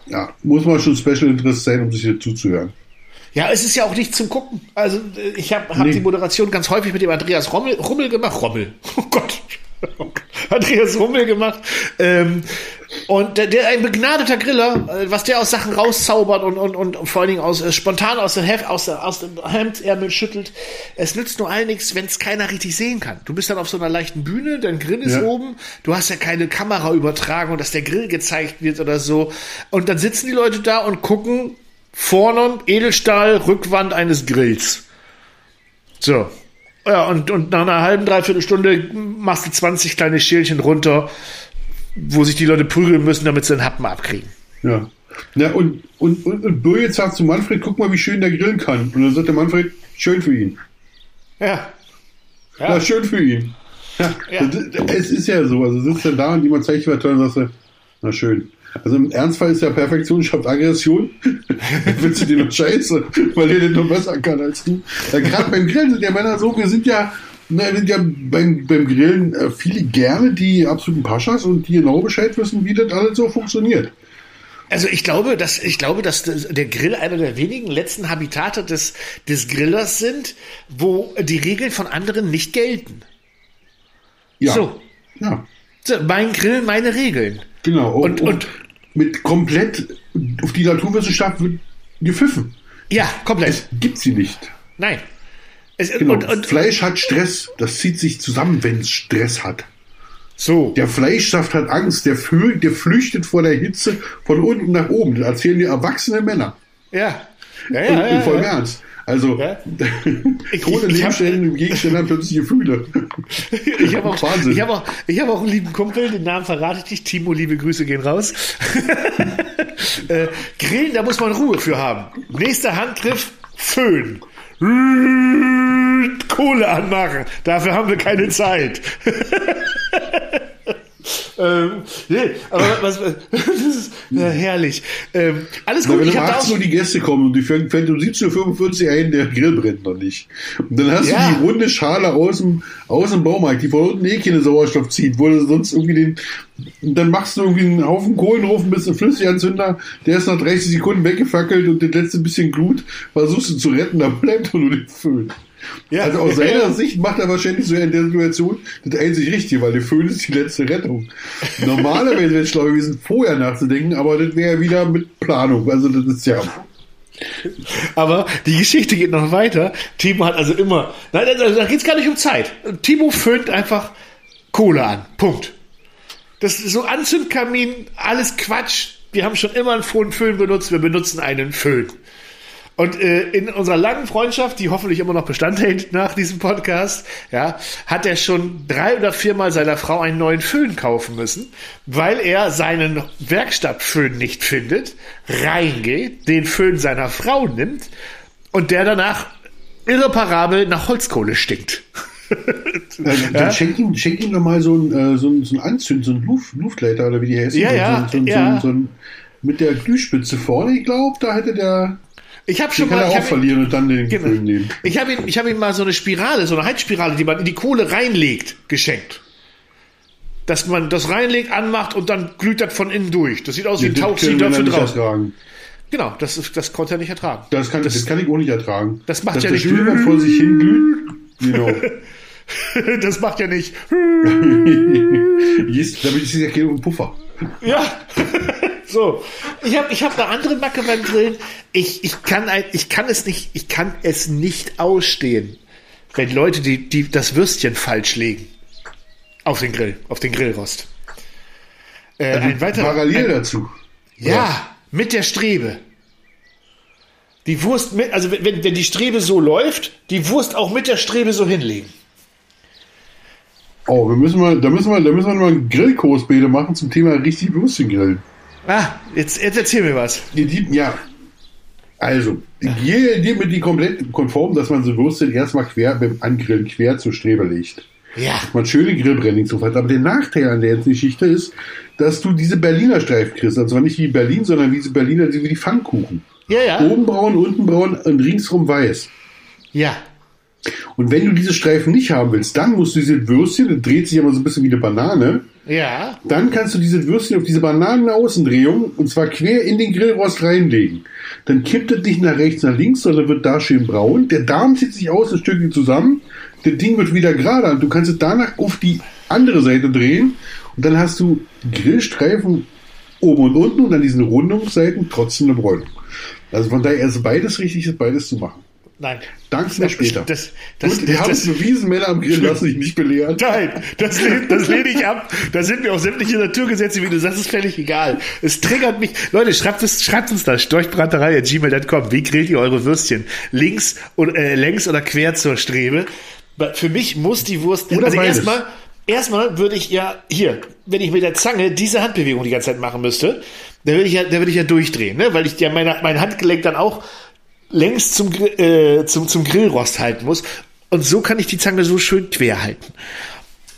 ja, muss man schon Special Interest sein, um sich hier zuzuhören. Ja, es ist ja auch nicht zum Gucken. Also äh, ich habe hab Nee. die Moderation ganz häufig mit dem Andreas Rommel, Rummel gemacht. Rommel. Oh Gott. Andreas Rummel gemacht. Ähm, und der, der ein begnadeter Griller, äh, was der aus Sachen rauszaubert und, und, und vor allen Dingen aus, äh, spontan aus, der Heft, aus, aus dem Hemdärmel schüttelt. Es nützt nur allen nichts, wenn es keiner richtig sehen kann. Du bist dann auf so einer leichten Bühne, dein Grill ist Ja. oben, du hast ja keine Kameraübertragung, dass der Grill gezeigt wird oder so. Und dann sitzen die Leute da und gucken vorne Edelstahl, Rückwand eines Grills. So. Ja, und, und nach einer halben, dreiviertel Stunde machst du 20 kleine Schälchen runter, wo sich die Leute prügeln müssen, damit sie einen Happen abkriegen. Ja. Na, und, und, und, und Böje sagt zu Manfred, guck mal, wie schön der grillen kann. Und dann sagt der Manfred, schön für ihn. Ja. Ja, schön für ihn. Ja, Ja. das- Es ist ja so. Also sitzt er da und jemand zeigt was toll und sagst du, na schön. Also im Ernstfall ist ja Perfektion schafft Aggression. Willst du dir noch scheiße, weil er den noch besser kann als du. Ja, Gerade beim Grillen sind ja Männer so, wir sind ja, ne, sind ja beim, beim Grillen äh, viele gerne die absoluten Paschas und die genau Bescheid wissen, wie das alles so funktioniert. Also ich glaube, dass ich glaube, dass das- der Grill einer der wenigen letzten Habitate des, des Grillers sind, wo die Regeln von anderen nicht gelten. Ja. So. Ja, So, mein Grill, meine Regeln. genau. Und- und- mit komplett auf die Naturwissenschaft wird gepfiffen. Ja, komplett. Es gibt sie nicht. Nein. Es, Genau. und, und, Fleisch hat Stress. Das zieht sich zusammen, wenn es Stress hat. so. Der Fleischsaft hat Angst. Der, flü der flüchtet vor der Hitze von unten nach oben. Das erzählen die erwachsene Männer. Ja. Ja, ja, in ja, vollem ja. Ernst. Also, Ja. Ohne Nebenstellen im Gegenstand haben plötzlich Gefühle. Ich habe auch, Wahnsinn. ich hab auch, ich hab auch einen lieben Kumpel, den Namen verrate ich nicht. Timo, liebe Grüße gehen raus. äh, Grillen, da muss man Ruhe für haben. Nächster Handgriff, Föhn. Kohle anmachen. Dafür haben wir keine Zeit. ähm, nee, aber was, das ist ja, herrlich. Ähm, alles Na, gut, wenn ich um habe da 18 auch, Uhr die Gäste kommen und die fängt, fängt um 17.45 Uhr ein, der Grill brennt noch nicht. Und dann hast Ja. du die runde Schale aus dem, aus dem Baumarkt, die von unten eh keine Sauerstoff zieht, wo du sonst irgendwie den, und dann machst du irgendwie einen Haufen Kohlen drauf, ein bisschen Flüssiganzünder, der ist nach 30 Sekunden weggefackelt und das letzte bisschen Glut versuchst du zu retten, da bleibt nur den Föhn. Ja. Also aus seiner Sicht macht er wahrscheinlich so in der Situation das einzig Richtige, weil der Föhn ist die letzte Rettung. Normalerweise wäre es schlau gewesen, vorher nachzudenken, aber das wäre wieder mit Planung. Also das ist ja. Aber die Geschichte geht noch weiter. Timo hat also immer. Nein, da geht es gar nicht um Zeit. Timo föhnt einfach Kohle an. Punkt. Das ist so Anzündkamin, alles Quatsch. Wir haben schon immer einen Föhn benutzt. Wir benutzen einen Föhn. Und äh, in unserer langen Freundschaft, die hoffentlich immer noch Bestand hält nach diesem Podcast, ja, hat er schon drei oder viermal seiner Frau einen neuen Föhn kaufen müssen, weil er seinen Werkstattföhn nicht findet, reingeht, den Föhn seiner Frau nimmt und der danach irreparabel nach Holzkohle stinkt. Dann, dann schenk, ihm, schenk ihm doch mal so ein, äh, so ein, so ein Anzünd, so ein Luft, Luftleiter oder wie die heißen. Ja, so, ja, so, so, ja. So, so, mit der Glühspitze vorne, ich glaube, da hätte der. Ich habe schon Den kann mal. er auch habe ihn, verlieren und dann den genau. Film nehmen. ich hab ihn, ich hab ihm mal so eine Spirale, so eine Heizspirale, die man in die Kohle reinlegt, geschenkt. Dass man das reinlegt, anmacht und dann glüht das von innen durch. Das sieht aus wie ein Das Tauchsieder für draußen. ertragen. Genau, das, das konnte er nicht ertragen. Das kann, das, kann ich auch nicht ertragen. Das macht Dass ja nicht- Stöber vor sich hin glüht. Genau. Das macht ja nicht. Damit ist es ja kein Puffer. Ja. So, ich habe ich hab eine andere Macke beim Grillen. Ich, ich, kann ein, ich kann es nicht, ich kann es nicht ausstehen, wenn Leute die, die das Würstchen falsch legen. Auf den Grill, auf den Grillrost. Äh, ein weiterer, Parallel ein, dazu. ja, mit der Strebe. Die Wurst mit, also wenn, wenn die Strebe so läuft, die Wurst auch mit der Strebe so hinlegen. Oh, wir müssen mal, da müssen wir, da müssen wir mal einen Grillkurs beide machen zum Thema richtig Würstchen grillen. Ah, jetzt, jetzt erzähl mir was. Die, die, ja. Also, hier dir mit die komplett konform, dass man so Würstchen erstmal quer beim Angrillen quer zur Strebe legt. Ja. Man schöne Grillbranding zu hat. Aber der Nachteil an der ganzen Geschichte ist, dass du diese Berliner Streifen kriegst. Zwar nicht wie Berlin, sondern wie diese Berliner, wie die Pfannkuchen. Ja, ja. Oben braun, unten braun und ringsrum weiß. Ja. Und wenn du diese Streifen nicht haben willst, dann musst du diese Würstchen, das dreht sich aber so ein bisschen wie eine Banane, Ja. dann kannst du diese Würstchen auf diese Bananenaußendrehung und zwar quer in den Grillrost reinlegen. Dann kippt es nicht nach rechts, nach links, sondern wird da schön braun. Der Darm zieht sich aus ein Stückchen zusammen. Das Ding wird wieder gerade und du kannst es danach auf die andere Seite drehen und dann hast du Grillstreifen oben und unten und an diesen Rundungsseiten trotzdem eine Bräunung. Also von daher ist beides richtig, ist beides zu machen. Nein. Danke mir später. Das, das, Gut, wir haben das, bewiesen, Männer am Grill lassen sich nicht belehren. Nein, das, das lehne ich ab. Da sind mir auch sämtliche Naturgesetze, wie du sagst, ist völlig egal. Es triggert mich. Leute, schreibt, es, schreibt uns da, storchbraterei.gmail.com. Wie grillt ihr eure Würstchen? Links oder, äh, längs oder quer zur Strebe? Für mich muss die Wurst, Oder also erstmal, erstmal würde ich ja, hier, wenn ich mit der Zange diese Handbewegung die ganze Zeit machen müsste, dann würde ich ja, dann würde ich ja durchdrehen, ne? weil ich ja meine, mein Handgelenk dann auch längs zum, äh, zum, zum Grillrost halten muss. Und so kann ich die Zange so schön quer halten.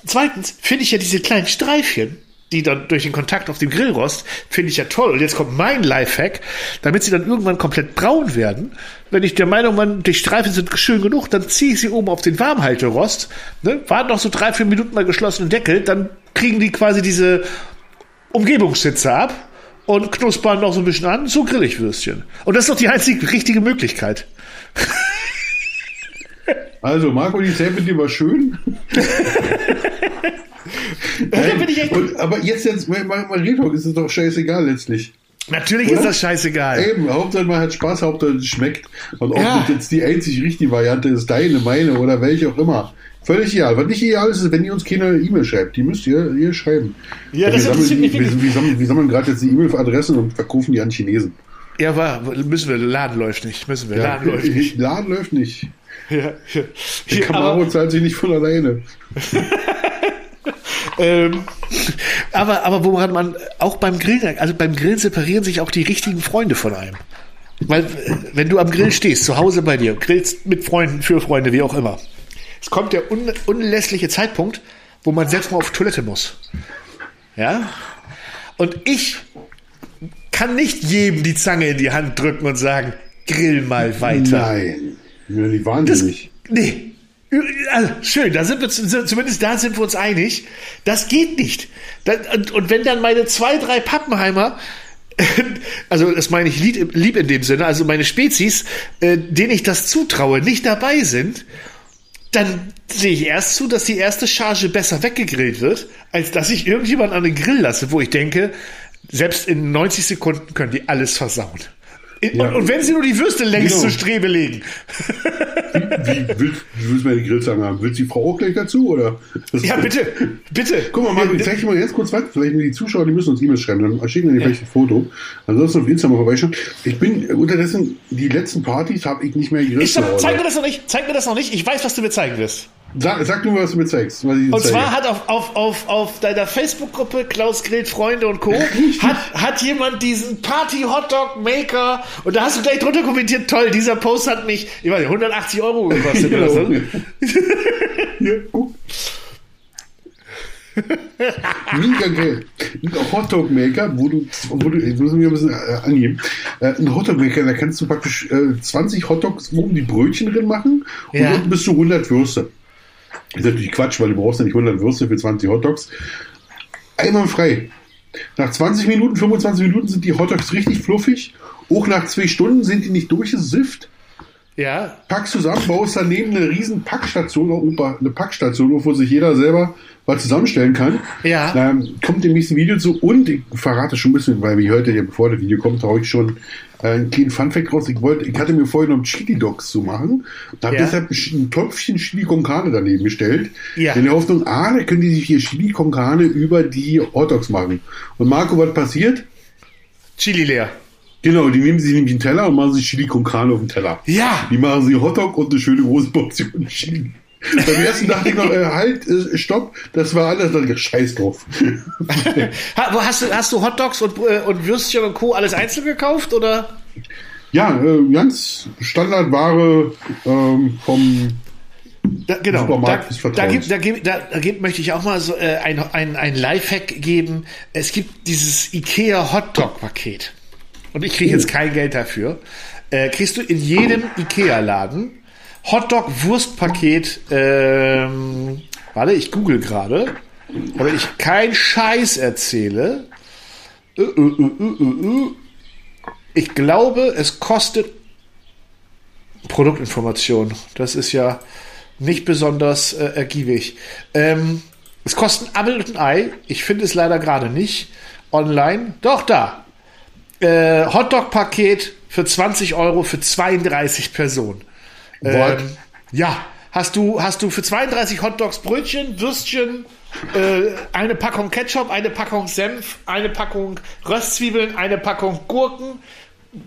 Zweitens finde ich ja diese kleinen Streifchen, die dann durch den Kontakt auf dem Grillrost, finde ich ja toll. Und jetzt kommt mein Lifehack, damit sie dann irgendwann komplett braun werden. Wenn ich der Meinung bin, die Streifen sind schön genug, dann ziehe ich sie oben auf den Warmhalterost, ne, warte noch so drei, vier Minuten mal geschlossenen Deckel, dann kriegen die quasi diese Umgebungssitze ab und knuspern noch so ein bisschen an, so grill ich Würstchen. Und das ist doch die einzige richtige Möglichkeit. Also, Marco, die dir war schön. Echt, Und, aber jetzt, jetzt mal, mal, ist es doch scheißegal letztlich. natürlich Oder? ist das scheißegal. Eben, Hauptsache man hat Spaß, Hauptsache es schmeckt. Und ob Ja. das jetzt die einzig richtige Variante ist, deine, meine oder welche auch immer. Völlig egal. Was nicht egal ist, ist, wenn ihr uns keine E-Mail schreibt. Die müsst ihr, ihr schreiben. Ja, das wir sammeln, wir, wir sammeln, wir sammeln gerade jetzt die E-Mail-Adressen und verkaufen die an Chinesen. Ja, war, müssen wir, Laden läuft nicht, müssen wir, Laden läuft nicht. Laden läuft nicht. Ja, ja. Der Camaro zahlt sich nicht von alleine. ähm, aber, aber woran man auch beim Grillen, also beim Grillen separieren sich auch die richtigen Freunde von einem. Weil, äh, wenn du am Grill stehst, zu Hause bei dir, grillst mit Freunden, für Freunde, wie auch immer. Es kommt der un unlässliche Zeitpunkt, wo man selbst mal auf Toilette muss. Ja? Und ich kann nicht jedem die Zange in die Hand drücken und sagen, grill mal weiter. Nein. Ja, die Das, wahnsinnig. nee. Also, schön, da sind wir zumindest da sind wir uns einig. Das geht nicht. Und, und wenn dann meine zwei, drei Pappenheimer, also das meine ich lieb, lieb in dem Sinne, also meine Spezies, äh, denen ich das zutraue, nicht dabei sind, dann sehe ich erst zu, dass die erste Charge besser weggegrillt wird, als dass ich irgendjemand an den Grill lasse, wo ich denke, selbst in 90 Sekunden können die alles versauen. Ja. und, und wenn sie nur die Würste längs Genau. zur Strebe legen. Wie, willst, du willst meine Grillzange haben? Willst die Frau auch gleich dazu? Oder? Das- Ja, bitte, bitte. Guck mal, Marco, ich zeig dir mal ganz kurz was. Vielleicht die Zuschauer, die müssen uns E-Mails schreiben. Dann schicken wir dir vielleicht ein Foto. Ansonsten auf Instagram mal vorbeischauen. Ich bin unterdessen, die letzten Partys habe ich nicht mehr gegrillt. Ich Hause. zeig mir das noch nicht, zeig mir das noch nicht. Ich weiß, was du mir zeigen wirst. Sag, sag mal, was du mir zeigst. Ich Und zeige. zwar hat auf, auf, auf, auf deiner Facebook-Gruppe Klaus Grillt Freunde und Co. hat, hat jemand diesen Party Hotdog Maker und da hast du gleich drunter kommentiert, toll, dieser Post hat mich, ich weiß nicht, 180 Euro gekostet oder so. Hier, guck. Mega geil. Ein Hotdog-Maker, wo du, wo du, jetzt müssen wir ein bisschen äh, angeben, äh, ein Hotdog-Maker, da kannst du praktisch äh, 20 Hotdogs oben die Brötchen drin machen und Ja. unten bist du 100 Würste. Ist natürlich Quatsch, weil du brauchst ja nicht 100 Würste für 20 Hotdogs. Einmal frei. Nach 20 Minuten, 25 Minuten sind die Hotdogs richtig fluffig. Auch nach zwei Stunden sind die nicht durchgesifft. Ja, Packst zusammen, baust daneben eine riesen Packstation, auf, eine Packstation, wo sich jeder selber was zusammenstellen kann. Ja. Da kommt im nächsten Video zu und ich verrate schon ein bisschen, weil wie heute ja bevor das Video kommt, habe ich schon äh, einen kleinen Funfact raus. Ich wollte, ich hatte mir noch Chili Dogs zu machen. Da habe Ja. deshalb ein Töpfchen Chili con Carne daneben gestellt. Ja. In der Hoffnung, ah, da können die sich hier Chili con Carne über die Hotdogs machen. Und Marco, was passiert? Chili leer. Genau, die nehmen sich nämlich einen Teller und machen sich Chili con Carne auf den Teller. Ja. Die machen sie Hotdog und eine schöne große Portion Chili. Beim ersten dachte ich noch, äh, halt, äh, stopp, das war alles, dann scheiß drauf. Hast du, hast du Hotdogs und, äh, und Würstchen und Co. alles einzeln gekauft oder? ja, äh, ganz Standardware ähm, vom Da, genau. Supermarkt da, da, gibt, da, gibt, da, da gibt, möchte ich auch mal so äh, ein, ein, ein Lifehack geben. Es gibt dieses IKEA Hotdog-Paket. Und ich kriege jetzt kein Geld dafür. Äh, kriegst du in jedem IKEA-Laden Hotdog-Wurstpaket. Ähm, warte, ich google gerade. Damit ich keinen Scheiß erzähle. Äh, äh, äh. Ich glaube, es kostet Produktinformation. Das ist ja nicht besonders äh, ergiebig. Ähm, es kostet ein Apfel und ein Ei. Ich finde es leider gerade nicht online. Doch, da. Äh, Hotdog-Paket für 20 Euro für 32 Personen. Ähm, ja. Hast du, hast du für 32 Hotdogs Brötchen, Würstchen, äh, eine Packung Ketchup, eine Packung Senf, eine Packung Röstzwiebeln, eine Packung Gurken.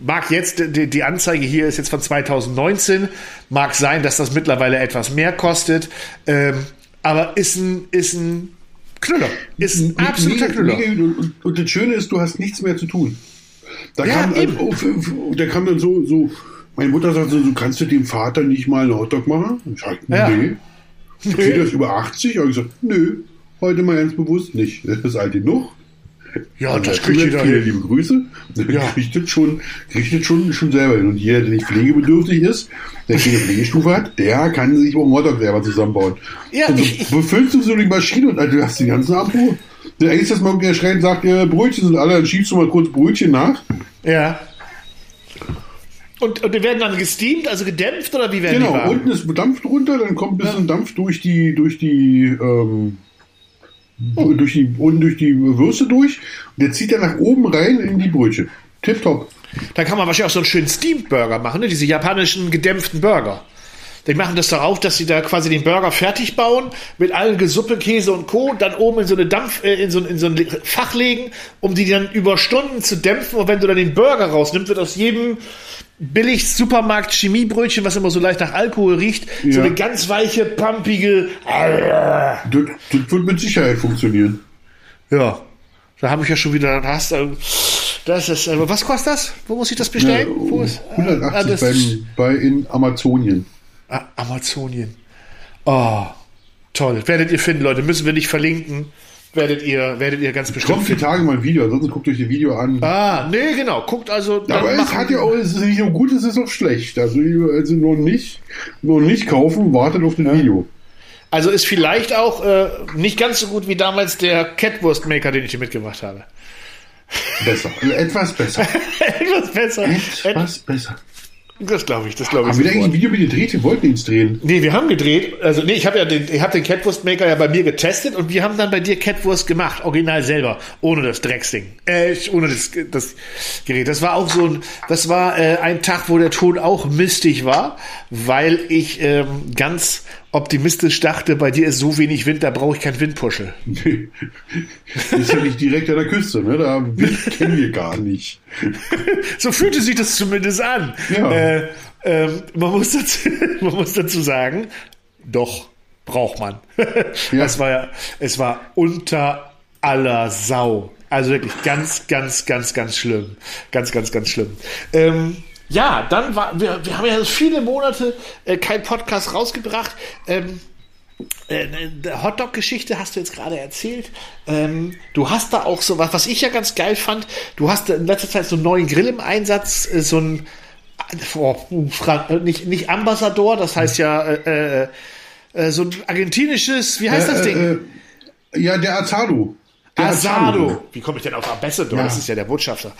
Mag jetzt, die, die Anzeige hier ist jetzt von 2019. Mag sein, dass das mittlerweile etwas mehr kostet. Ähm, aber ist ein, ist ein Knüller. Ist ein absoluter Knüller. und das Schöne ist, du hast nichts mehr zu tun. Da Ja, kam, eben. also, oh, f- f- da kam dann so, so, meine Mutter sagt so, du kannst du dem Vater nicht mal einen Hotdog machen? Ich sag, Ja. nee. Okay, das ist über 80? Aber ich gesagt, nö, heute mal ganz bewusst nicht. Das ist alt genug. Ja, Und das kriegt viele hin. liebe Grüße. Ja. Kriegt das schon, kriegt das schon, schon selber hin. Und jeder, der nicht pflegebedürftig ist, der keine Pflegestufe hat, der kann sich auch einen Hotdog selber zusammenbauen. Ja, und so ich- ich- befüllst du so die Maschine und du hast den ganzen Abruhr. Der eigentlich das mal und sagt, ja, Brötchen sind alle, dann schiebst du mal kurz Brötchen nach. Ja. Und, und die werden dann gesteamt, also gedämpft oder wie werden Genau, die warm? unten ist Dampf drunter, dann kommt ein bisschen Dampf durch die, durch die, ähm, durch die, unten durch die Würste durch. Und der zieht dann nach oben rein in die Brötchen. Tipptopp. Da kann man wahrscheinlich auch so einen schönen Steamed Burger machen, ne? diese japanischen gedämpften Burger. Die machen das darauf, dass sie da quasi den Burger fertig bauen, mit allen Gesuppe, Käse und Co. dann oben in so eine Dampf, äh, in so, in so ein Fach legen, um die dann über Stunden zu dämpfen. Und wenn du dann den Burger rausnimmst, wird aus jedem billig Supermarkt Chemiebrötchen, was immer so leicht nach Alkohol riecht, so Ja. eine ganz weiche, pumpige. Das, das wird mit Sicherheit funktionieren. Ja, da habe ich ja schon wieder. Hast, äh, das ist, äh, was kostet das? Wo muss ich das bestellen? Ja, Wo ist, 180 Ah, das beim, bei in Amazonien. Ah, Amazonien. Oh, toll. Werdet ihr finden, Leute. Müssen wir nicht verlinken. Werdet ihr, werdet ihr ganz bestimmt Kommt die finden. Tage mal ein Video, ansonsten guckt euch das Video an. Ah, nee, genau. Guckt also. Aber es hat ja auch, es ist nicht nur gut, es ist auch schlecht. Also, also noch nicht, noch nicht kaufen, wartet auf das Video. Also ist vielleicht auch äh, nicht ganz so gut wie damals der Catwurst-Maker, den ich dir mitgebracht habe. Besser. Etwas besser. Etwas besser. Etwas besser. Das glaube ich, das glaube ich. Haben wir eigentlich ein Video mit gedreht? Wir wollten ins drehen. Nee, wir haben gedreht. Also, nee, ich habe ja den, ich habe den Catwurst-Maker ja bei mir getestet und wir haben dann bei dir Catwurst gemacht, original selber, ohne das Drecksding, äh, ohne das, das Gerät. Das war auch so ein, das war äh, ein Tag, wo der Ton auch mistig war, weil ich ähm, ganz optimistisch dachte, bei dir ist so wenig Wind, da brauche ich keinen Windpuschel. Nee. ist ja nicht direkt an der Küste, ne? Da kennen wir gar nicht. So fühlte sich das zumindest an. Ja. Äh, ähm, man, muss dazu, man muss dazu sagen, doch, braucht man. Ja. Es war ja, es war unter aller Sau. Also wirklich ganz, ganz, ganz, ganz schlimm. Ganz, ganz, ganz schlimm. Ähm, ja, dann war, wir, wir haben ja viele Monate äh, kein Podcast rausgebracht. Ähm, äh, Hotdog-Geschichte hast du jetzt gerade erzählt. Ähm, du hast da auch so was, was ich ja ganz geil fand. Du hast in letzter Zeit so einen neuen Grill im Einsatz, äh, so ein oh, Frank, nicht, nicht Ambassador, das heißt ja äh, äh, so ein argentinisches, wie heißt das Ding? ja, der Azado. Asado. Wie komme ich denn auf Ambassador? Ja. Das ist ja der Botschafter.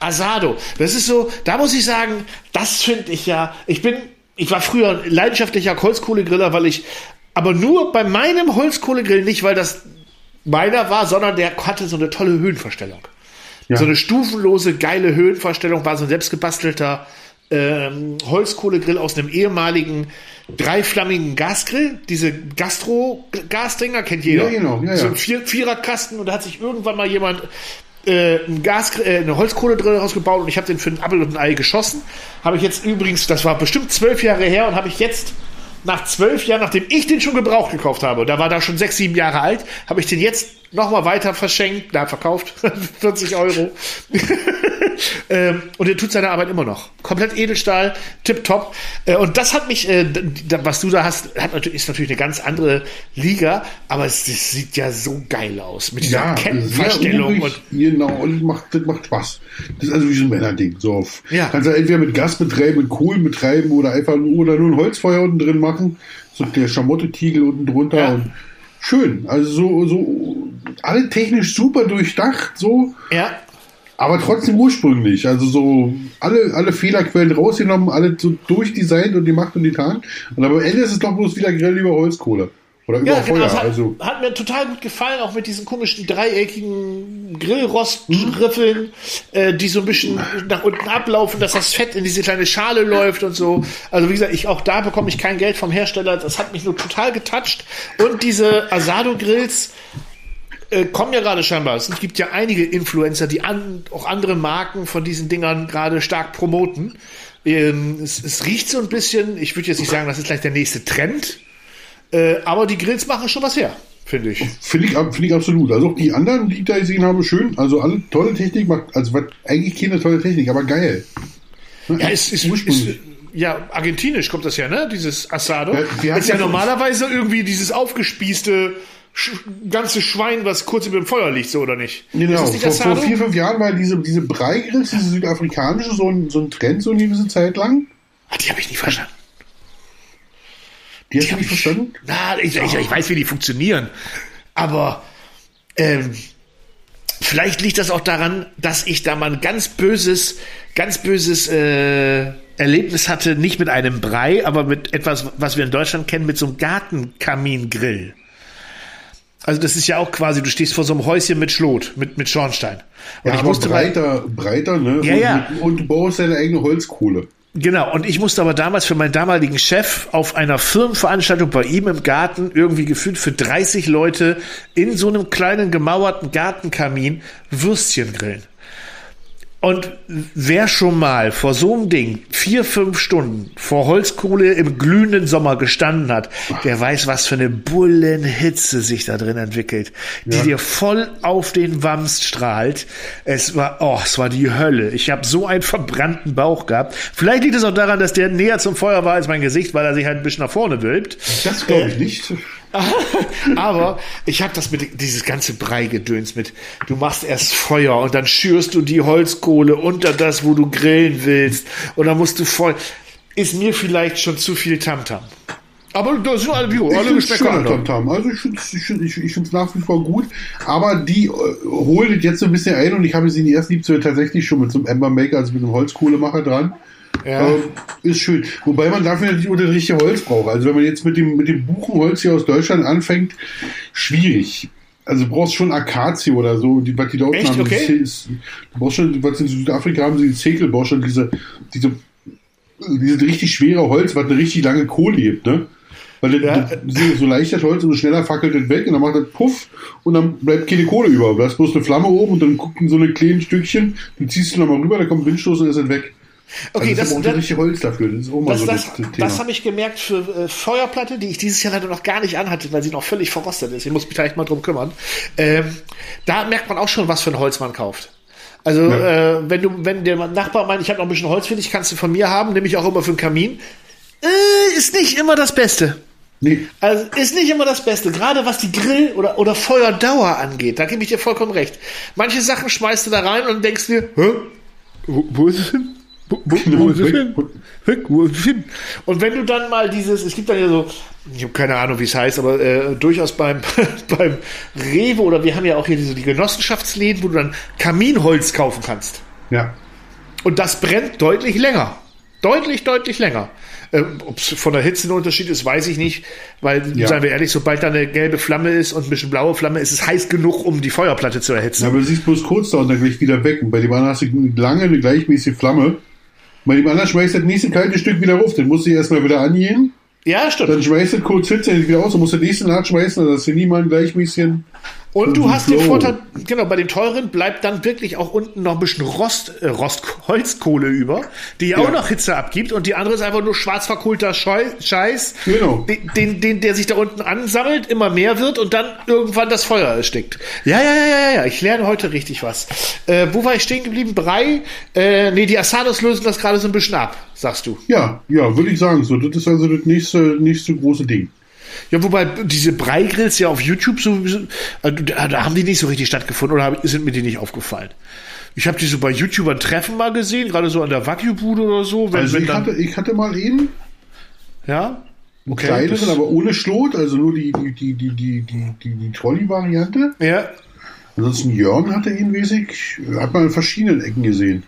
Asado. Das ist so, da muss ich sagen, das finde ich ja, ich bin, ich war früher leidenschaftlicher Holzkohlegriller, weil ich, aber nur bei meinem Holzkohlegrill nicht, weil das meiner war, sondern der hatte so eine tolle Höhenverstellung. Ja. So eine stufenlose, geile Höhenverstellung, war so ein selbstgebastelter ähm, Holzkohlegrill aus einem ehemaligen dreiflammigen Gasgrill, diese Gastro-Gasdinger, kennt jeder. Ja, genau. Ja, ja. So ein Vier Viererkasten und da hat sich irgendwann mal jemand äh, ein Gas, äh, eine Holzkohle drin rausgebaut und ich habe den für ein Apfel und ein Ei geschossen. Habe ich jetzt übrigens, das war bestimmt zwölf Jahre her und habe ich jetzt nach zwölf Jahren, nachdem ich den schon gebraucht gekauft habe, da war da schon sechs, sieben Jahre alt, habe ich den jetzt nochmal weiter verschenkt, da verkauft, 40 Euro. ähm, und er tut seine Arbeit immer noch. Komplett Edelstahl, tipptopp. Äh, und das hat mich, äh, was du da hast, hat natürlich, ist natürlich eine ganz andere Liga, aber es, es sieht ja so geil aus. Mit dieser ja, Kettenverstellung. Und genau, und macht, das macht Spaß. Das ist also wie so ein Männerding. So auf, ja. Kannst du entweder mit Gas betreiben, mit Kohl betreiben oder einfach oder nur ein Holzfeuer unten drin machen. So der Schamotte-Tiegel unten drunter ja. und schön. Also so, so alle technisch super durchdacht, so. Ja. Aber trotzdem ursprünglich. Also so alle, alle Fehlerquellen rausgenommen, alle so durchdesignt und die Macht und die Tat. Und am Ende ist es doch bloß wieder Grill über Holzkohle. Oder über ja, Feuer. Genau, hat, also. hat mir total gut gefallen, auch mit diesen komischen dreieckigen Grillrostriffeln, mhm. äh, die so ein bisschen nach unten ablaufen, dass das Fett in diese kleine Schale läuft und so. Also wie gesagt, ich auch da bekomme ich kein Geld vom Hersteller. Das hat mich nur total getoucht. Und diese Asado-Grills äh, kommen ja gerade scheinbar. Es gibt ja einige Influencer, die an, auch andere Marken von diesen Dingern gerade stark promoten. Ähm, es, es, riecht so ein bisschen, ich würde jetzt nicht sagen, das ist gleich der nächste Trend, äh, aber die Grills machen schon was her. Finde ich. Finde ich, find ich absolut. Also auch die anderen, die ich da gesehen habe, schön. Also alle tolle Technik macht, also eigentlich keine tolle Technik, aber geil. Ja, es ist, ist, ja, argentinisch kommt das ja, ne? Dieses Asado. Ja, ist ja normalerweise irgendwie dieses aufgespießte Sch ganze Schwein, was kurz über dem Feuer liegt, so oder nicht? Genau, nicht vor, vor, vier, fünf Jahren war diese, diese Breigrills, diese südafrikanische, so ein, so ein Trend, so eine gewisse Zeit lang. Ah, die habe ich nicht verstanden. Die hast die du nicht verstanden? Na, ich, ich, ich, weiß, wie die funktionieren. Aber ähm, vielleicht liegt das auch daran, dass ich da mal ein ganz böses, ganz böses äh, Erlebnis hatte, nicht mit einem Brei, aber mit etwas, was wir in Deutschland kennen, mit so einem Gartenkamingrill. Also das ist ja auch quasi, du stehst vor so einem Häuschen mit Schlot, mit, mit Schornstein. Und ja, ich musste breiter, mal, breiter, ne? Ja, und, ja. und du baust deine eigene Holzkohle. Genau, und ich musste aber damals für meinen damaligen Chef auf einer Firmenveranstaltung bei ihm im Garten irgendwie gefühlt für 30 Leute in so einem kleinen gemauerten Gartenkamin Würstchen grillen. Und wer schon mal vor so einem Ding vier, fünf Stunden vor Holzkohle im glühenden Sommer gestanden hat, der weiß, was für eine Bullenhitze sich da drin entwickelt, die ja. dir voll auf den Wams strahlt. Es war, oh, es war die Hölle. Ich habe so einen verbrannten Bauch gehabt. Vielleicht liegt es auch daran, dass der näher zum Feuer war als mein Gesicht, weil er sich halt ein bisschen nach vorne wölbt. Das glaube ich äh, nicht. Aber ich habe das mit dieses ganze Breigedöns mit. Du machst erst Feuer und dann schürst du die Holzkohle unter das, wo du grillen willst. Und dann musst du voll. Ist mir vielleicht schon zu viel Tamtam. Aber das sind alle, wie, alle Geschmäcker Tamtam. Also ich finde es ich find, ich, ich nach wie vor gut. Aber die äh, holt jetzt so ein bisschen ein und ich habe sie in die ersten Liebste tatsächlich schon mit so einem Ember Maker, also mit einem Holzkohlemacher dran. Ja. Ähm, ist schön. Wobei man dafür natürlich unter richtige Holz braucht. Also wenn man jetzt mit dem, mit dem Buchenholz hier aus Deutschland anfängt, schwierig. Also du brauchst schon Akazie oder so, die, was die Deutschen Echt? haben. Okay. Ist, du brauchst schon, was in Südafrika haben sie die Zekel, brauchst schon diese, diese, diese richtig schwere Holz, was eine richtig lange Kohle gibt, ne? Weil ja. das, das, so leicht das Holz und so schneller fackelt das weg und dann macht das Puff und dann bleibt keine Kohle über. Du hast bloß eine Flamme oben und dann gucken so eine kleinen Stückchen, die ziehst du nochmal rüber, da kommt Windstoß und ist das weg. Okay, also das, das, das Holz dafür. Das ist auch mal das, so das, das, das habe ich gemerkt für äh, Feuerplatte, die ich dieses Jahr leider noch gar nicht anhatte, weil sie noch völlig verrostet ist. Ich muss mich da echt mal drum kümmern. Ähm, da merkt man auch schon, was für ein Holz man kauft. Also ja. äh, wenn du, wenn der Nachbar meint, ich habe noch ein bisschen Holz für dich, kannst du von mir haben, nehme ich auch immer für einen Kamin. Äh, ist nicht immer das Beste. Nee. Also ist nicht immer das Beste, gerade was die Grill- oder, oder Feuerdauer angeht. Da gebe ich dir vollkommen recht. Manche Sachen schmeißt du da rein und denkst dir, Hä? Wo, wo ist es hin? Wo, wo, wo ist es hin? Weg, wo ist es hin? Und wenn du dann mal dieses, es gibt dann ja so, ich habe keine Ahnung, wie es heißt, aber äh, durchaus beim, beim Rewe oder wir haben ja auch hier diese die Genossenschaftsläden, wo du dann Kaminholz kaufen kannst. Ja. Und das brennt deutlich länger. Deutlich, deutlich länger. Ähm, Ob es von der Hitze ein Unterschied ist, weiß ich nicht, weil, Ja. seien wir ehrlich, sobald da eine gelbe Flamme ist und ein bisschen blaue Flamme, ist es heiß genug, um die Feuerplatte zu Ja, erhitzen. aber du siehst bloß kurz da und dann gleich wieder weg. Und bei dem anderen hast du lange eine gleichmäßige Flamme. Bei dem anderen schmeißt du das nächste kalte Stück wieder auf. Den musst du erstmal wieder angehen. Ja, stimmt. Dann schmeißt du kurz Hitze wieder aus und musst den nächsten nachschmeißen. Hast du nie mal einen gleichmäßigen. Und du hast den. Vorteil, genau, bei dem teuren bleibt dann wirklich auch unten noch ein bisschen Rost, äh, Rost, Holzkohle über, die auch Ja. noch Hitze abgibt und die andere ist einfach nur schwarz verkohlter Schei- Scheiß, Genau. den, den, den, der sich da unten ansammelt, immer mehr wird und dann irgendwann das Feuer erstickt. Ja, ja, ja, ja, ja, ich lerne heute richtig was. Äh, wo war ich stehen geblieben? Brei? Äh, nee, die Asados lösen das gerade so ein bisschen ab, sagst du. Ja, ja, würde ich sagen. So, das ist also das nächste, nächste große Ding. Ja, wobei diese Breigrills ja auf YouTube so, äh, da, haben die nicht so richtig stattgefunden oder hab- sind mir die nicht aufgefallen. Ich habe die so bei YouTubern Treffen mal gesehen, gerade so an der Wagyu-Bude oder so. Wenn, Also wenn ich dann, hatte, ich hatte mal eben ja, okay. kleineren, aber ohne Schlot, also nur die, die, die, die, die, die, die, die Trolley-Variante. ja, Ansonsten Jörn hatte ihn mäßig, hat man in verschiedenen Ecken gesehen.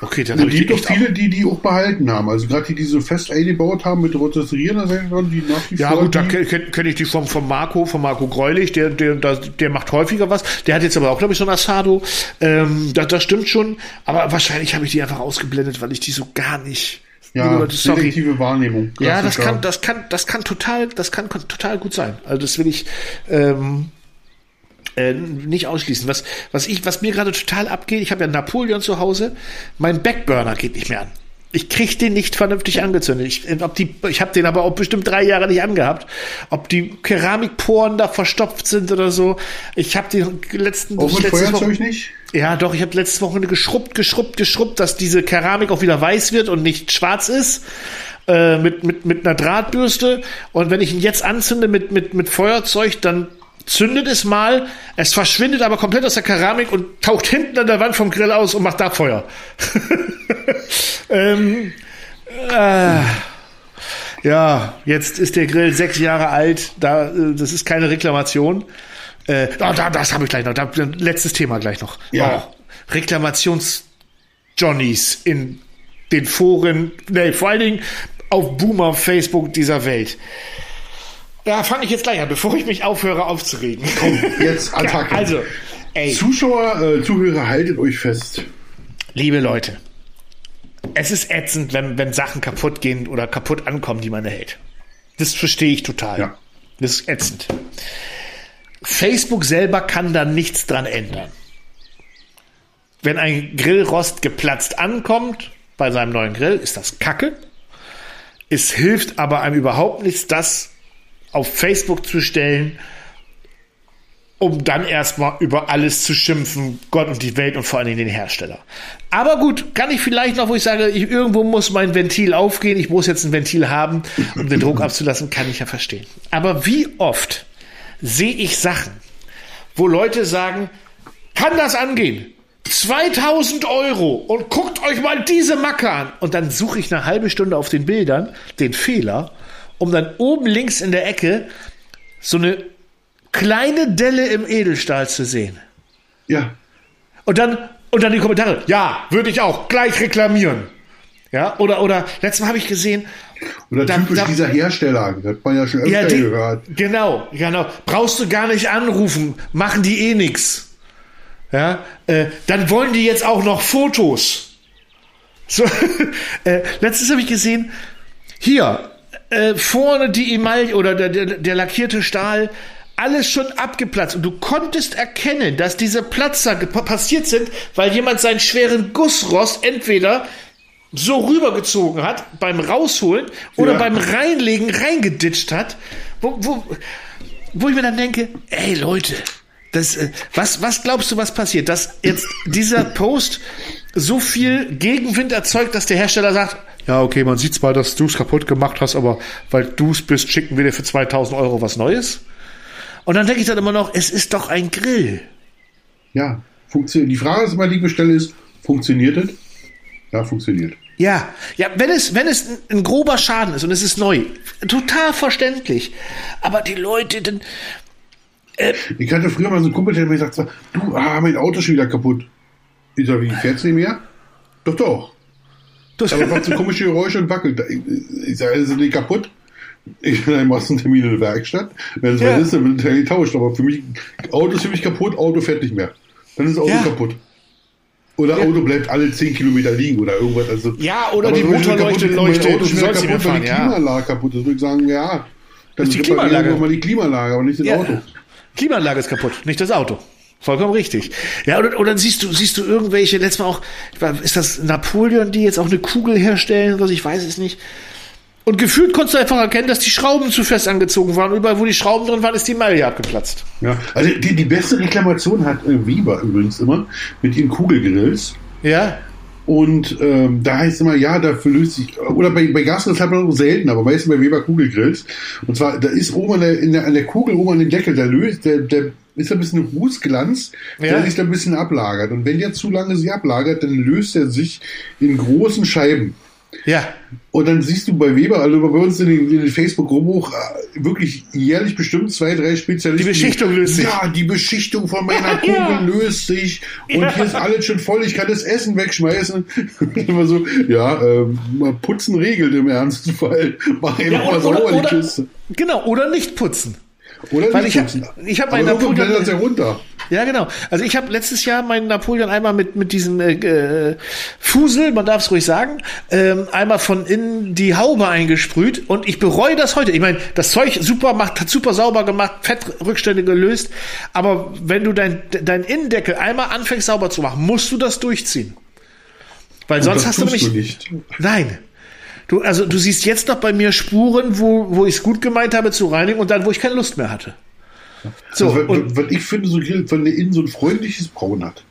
Okay, dann es gibt auch viele, die die auch behalten haben. Also gerade die, die so fest eingebaut haben mit rotisserierender Seite, die nach wie Ja vor gut, da kenne kenn ich die vom, vom Marco, vom Marco Greulich, der, der, der, der macht häufiger was. Der hat jetzt aber auch, glaube ich, so ein Asado. Ähm, das, das stimmt schon. Aber wahrscheinlich habe ich die einfach ausgeblendet, weil ich die so gar nicht. Ja, Leute, selektive Wahrnehmung. Ja, das Klassiker. kann, das kann, das kann total, das kann total gut sein. Also das will ich ähm, äh, nicht ausschließen. Was, was ich, was mir gerade total abgeht, ich habe ja Napoleon zu Hause, mein Backburner geht nicht mehr an. Ich krieg den nicht vernünftig angezündet. Ich, ob die, ich habe den aber auch bestimmt drei Jahre nicht angehabt. Ob die Keramikporen da verstopft sind oder so. Ich habe den letzten Auch mit Feuerzeug nicht? ja, doch, ich habe letztes Wochenende geschrubbt, geschrubbt, geschrubbt, dass diese Keramik auch wieder weiß wird und nicht schwarz ist. Äh, mit, mit, mit einer Drahtbürste. Und wenn ich ihn jetzt anzünde mit, mit, mit Feuerzeug, dann zündet es mal, es verschwindet aber komplett aus der Keramik und taucht hinten an der Wand vom Grill aus und macht da Feuer. ähm, äh, ja, jetzt ist der Grill sechs Jahre alt. Da, äh, das ist keine Reklamation. Äh, oh, da, das habe ich gleich noch. Da, letztes Thema gleich noch. Ja. Oh, Reklamations-Johnnies in den Foren, nee, vor allen Dingen auf Boomer Facebook dieser Welt. Da fange ich jetzt gleich an, bevor ich mich aufhöre aufzuregen. Jetzt Attacke. Also, ey, Zuschauer, äh, Zuhörer, haltet euch fest. liebe Leute, es ist ätzend, wenn, wenn Sachen kaputt gehen oder kaputt ankommen, die man erhält. Das verstehe ich total. Ja. Das ist ätzend. Facebook selber kann da nichts dran ändern. Wenn ein Grillrost geplatzt ankommt bei seinem neuen Grill, ist das Kacke. Es hilft aber einem überhaupt nichts, das auf Facebook zu stellen, um dann erstmal über alles zu schimpfen, Gott und die Welt und vor Dingen den Hersteller. Aber gut, kann ich vielleicht noch, wo ich sage, ich, irgendwo muss mein Ventil aufgehen, ich muss jetzt ein Ventil haben, um den Druck abzulassen, kann ich ja verstehen. Aber wie oft sehe ich Sachen, wo Leute sagen, kann das angehen? 2000 Euro und guckt euch mal diese Macke an. Und dann suche ich eine halbe Stunde auf den Bildern den Fehler, um dann oben links in der Ecke so eine kleine Delle im Edelstahl zu sehen. Ja. Und dann, und dann die Kommentare. Ja, würde ich auch gleich reklamieren. Ja, oder, oder, letztes Mal habe ich gesehen, Oder Da- typisch da- dieser Hersteller, das hat man ja schon öfter ja, die, gehört. genau, genau. Brauchst du gar nicht anrufen, machen die eh nix. Ja, äh, dann wollen die jetzt auch noch Fotos. So, äh, letztens habe ich gesehen, hier, äh, vorne die Emaille oder der, der, der lackierte Stahl, alles schon abgeplatzt. Und du konntest erkennen, dass diese Platzer passiert sind, weil jemand seinen schweren Gussrost entweder so rübergezogen hat beim Rausholen oder Ja. beim Reinlegen reingeditscht hat, wo, wo, wo ich mir dann denke, ey Leute, das, äh, was, was glaubst du, was passiert? Dass jetzt dieser Post so viel Gegenwind erzeugt, dass der Hersteller sagt, ja, okay, man sieht zwar, dass du es kaputt gemacht hast, aber weil du es bist, schicken wir dir für 2000 Euro was Neues. Und dann denke ich dann immer noch, es ist doch ein Grill. Ja, funktioniert. Die Frage, die ich immer die stelle, ist, funktioniert es? Ja, funktioniert. Ja, ja, wenn es, wenn es ein, ein grober Schaden ist und es ist neu, total verständlich. Aber die Leute, dann, Ich hatte früher mal so einen Kumpel, der mir gesagt hat, du, ah, mein Auto ist schon wieder kaputt. Ich sag, wie, fährt's nicht mehr? Doch, doch. Das, Aber macht so komische Geräusche und wackelt. Ich sage, ist nicht kaputt? Ich dann machst du einen Termin in der Werkstatt. Wenn es Ja. was ist, dann wird er getauscht. Aber für mich, Auto ist für mich kaputt, Auto fährt nicht mehr. Dann ist das Auto Ja. kaputt. Oder Ja. Auto bleibt alle 10 Kilometer liegen oder irgendwas. Also, Ja, oder die Motorleuchte leuchtet, Auto ist kaputt, weil fahren, die ja. Klimaanlage kaputt ist. Würde ich sagen, ja. Dann ist die Klimaanlage. mal die Klimaanlage, aber nicht das Ja. Auto. Klimaanlage ist kaputt, nicht das Auto. Vollkommen richtig. Ja, oder, oder siehst du, siehst du irgendwelche, letztes Mal auch, ist das Napoleon, die jetzt auch eine Kugel herstellen, was ich weiß es nicht. Und gefühlt konntest du einfach erkennen, dass die Schrauben zu fest angezogen waren. Und überall, wo die Schrauben drin waren, ist die Maille abgeplatzt. Ja, also die, die beste Reklamation hat äh, Weber übrigens immer mit ihren Kugelgrills. Ja? Und ähm, da heißt immer, ja, dafür löst sich, oder bei, bei Gasgrills hat man noch selten, aber meistens bei Weber Kugelgrills. Und zwar, da ist oben an der, in der, an der Kugel, oben an dem Deckel, der löst, der, der ist ein bisschen Rußglanz, Ja. der sich da ein bisschen ablagert. Und wenn der zu lange sich ablagert, dann löst er sich in großen Scheiben. Ja. Und dann siehst du bei Weber, also bei uns in den, den Facebook-Gruppen auch äh, wirklich jährlich bestimmt zwei, drei Spezialisten. Die Beschichtung löst sich. Ja, die Beschichtung von meiner Kugel Ja. löst sich. Und Ja. hier ist alles schon voll, ich kann das Essen wegschmeißen. Immer so, ja, mal putzen regelt im Ernstfall. Mach einfach ja mal oder, sauber oder, die oder, Kiste. genau, oder nicht putzen. Oder Weil ich hab- ich hab meinen Napoleon- ja runter. Ja, genau. Also ich habe letztes Jahr meinen Napoleon einmal mit mit diesem äh, äh, Fusel, man darf es ruhig sagen, ähm, einmal von innen die Haube eingesprüht und ich bereue das heute. Ich meine, das Zeug super macht, hat super sauber gemacht, Fettrückstände gelöst, aber wenn du dein dein Innendeckel einmal anfängst sauber zu machen, musst du das durchziehen. Weil sonst das hast du nämlich du nicht. Nein. Du, also du siehst jetzt noch bei mir Spuren, wo, wo ich es gut gemeint habe zu reinigen und dann, wo ich keine Lust mehr hatte. So, also, und weil, ich finde, so Grill von der Innen so ein freundliches Braun hat.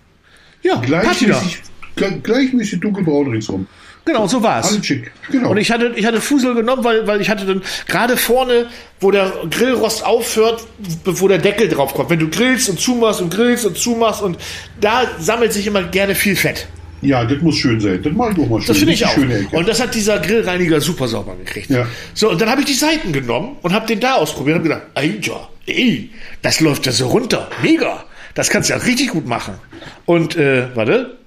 ja. Gleichmäßig, gle- gleichmäßig dunkelbraun ringsrum. Genau, so war's. Alles schick. Genau. Und ich hatte, ich hatte Fusel genommen, weil, weil ich hatte dann gerade vorne, wo der Grillrost aufhört, bevor der Deckel drauf kommt. Wenn du grillst und zumachst und grillst und zumachst und da sammelt sich immer gerne viel Fett. Ja, das muss schön sein. Das mag ich auch mal schön. Das finde ich auch. Und das hat dieser Grillreiniger super sauber gekriegt. Ja. So, und dann habe ich die Seiten genommen und habe den da ausprobiert und gedacht, Alter, ey, das läuft ja so runter. Mega. Das kannst du ja richtig gut machen. Und, äh, warte,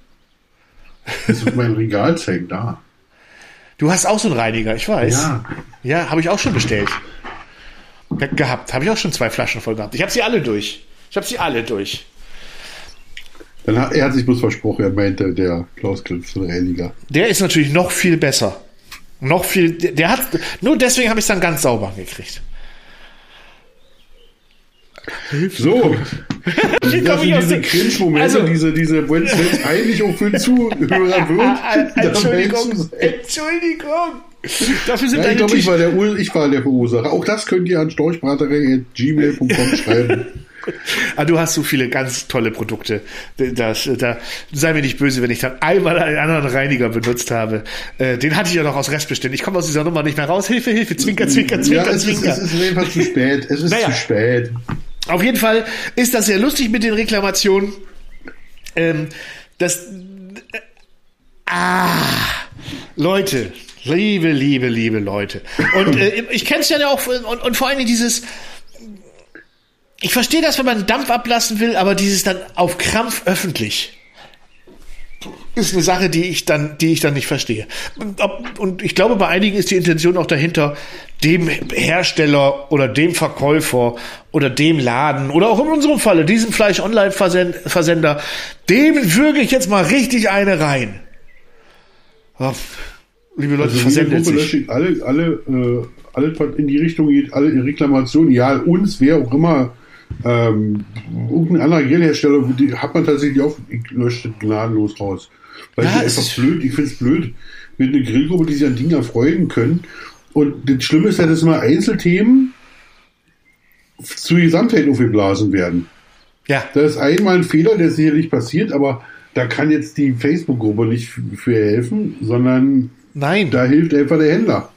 Das ist mein Regal zeigt da. du hast auch so einen Reiniger, ich weiß. Ja. Ja, habe ich auch schon bestellt. Ge- Gehabt. Habe ich auch schon zwei Flaschen voll gehabt. Ich habe sie alle durch. Ich habe sie alle durch. Dann hat, er hat sich bloß versprochen, er meinte, der Klaus Klips, der Reiniger. Der ist natürlich noch viel besser. Noch viel. Der, der hat. Nur deswegen habe ich es dann ganz sauber gekriegt. So, Wie das sind aus diese dem- Cringe-Momente, Also- diese, diese, wenn es eigentlich auch für den Zuhörer wird, dann Entschuldigung. meldest du- Entschuldigung. Dafür sind Ja, ich glaube, ich war der, Ur- ich war der Verursacher. Auch das könnt ihr an storchbraterei.gmail.com schreiben. Ah, du hast so viele ganz tolle Produkte. Das, da, sei mir nicht böse, wenn ich dann einmal einen anderen Reiniger benutzt habe. Äh, den hatte ich ja noch aus Restbeständen. Ich komme aus dieser Nummer nicht mehr raus. Hilfe, Hilfe, Zwinker, Zwinker, ja, Zwinker, es ist, Zwinker. es ist einfach zu spät. Es ist Naja. zu spät. Auf jeden Fall ist das sehr lustig mit den Reklamationen. Ähm, das. Äh, ah, Leute, liebe, liebe, liebe Leute. Und äh, ich kenne es ja auch und, und vor allem dieses. Ich verstehe das, wenn man Dampf ablassen will, aber dieses dann auf Krampf öffentlich ist eine Sache, die ich dann, die ich dann nicht verstehe. Und, ob, und ich glaube, bei einigen ist die Intention auch dahinter, dem Hersteller oder dem Verkäufer oder dem Laden oder auch in unserem Falle, diesem Fleisch-Online-Versender, dem würge ich jetzt mal richtig eine rein. Oh, liebe Leute, Also versendet sich. alle, alle, äh, alles, was in die Richtung geht, alle Reklamationen, ja, uns, wer auch immer, ähm, irgendein anderer Grillhersteller, die hat man tatsächlich auch, ich lösche gnadenlos raus. Weil Ja, ich es einfach ist- blöd, ich finde es blöd, mit einer Grillgruppe, die sich an Dingen erfreuen können. Und das Schlimme ist ja, dass immer Einzelthemen zur Gesamtheit aufgeblasen werden. Ja, Das ist einmal ein Fehler, der sicherlich passiert, aber da kann jetzt die Facebook-Gruppe nicht für helfen, sondern Nein. Da hilft einfach der Händler.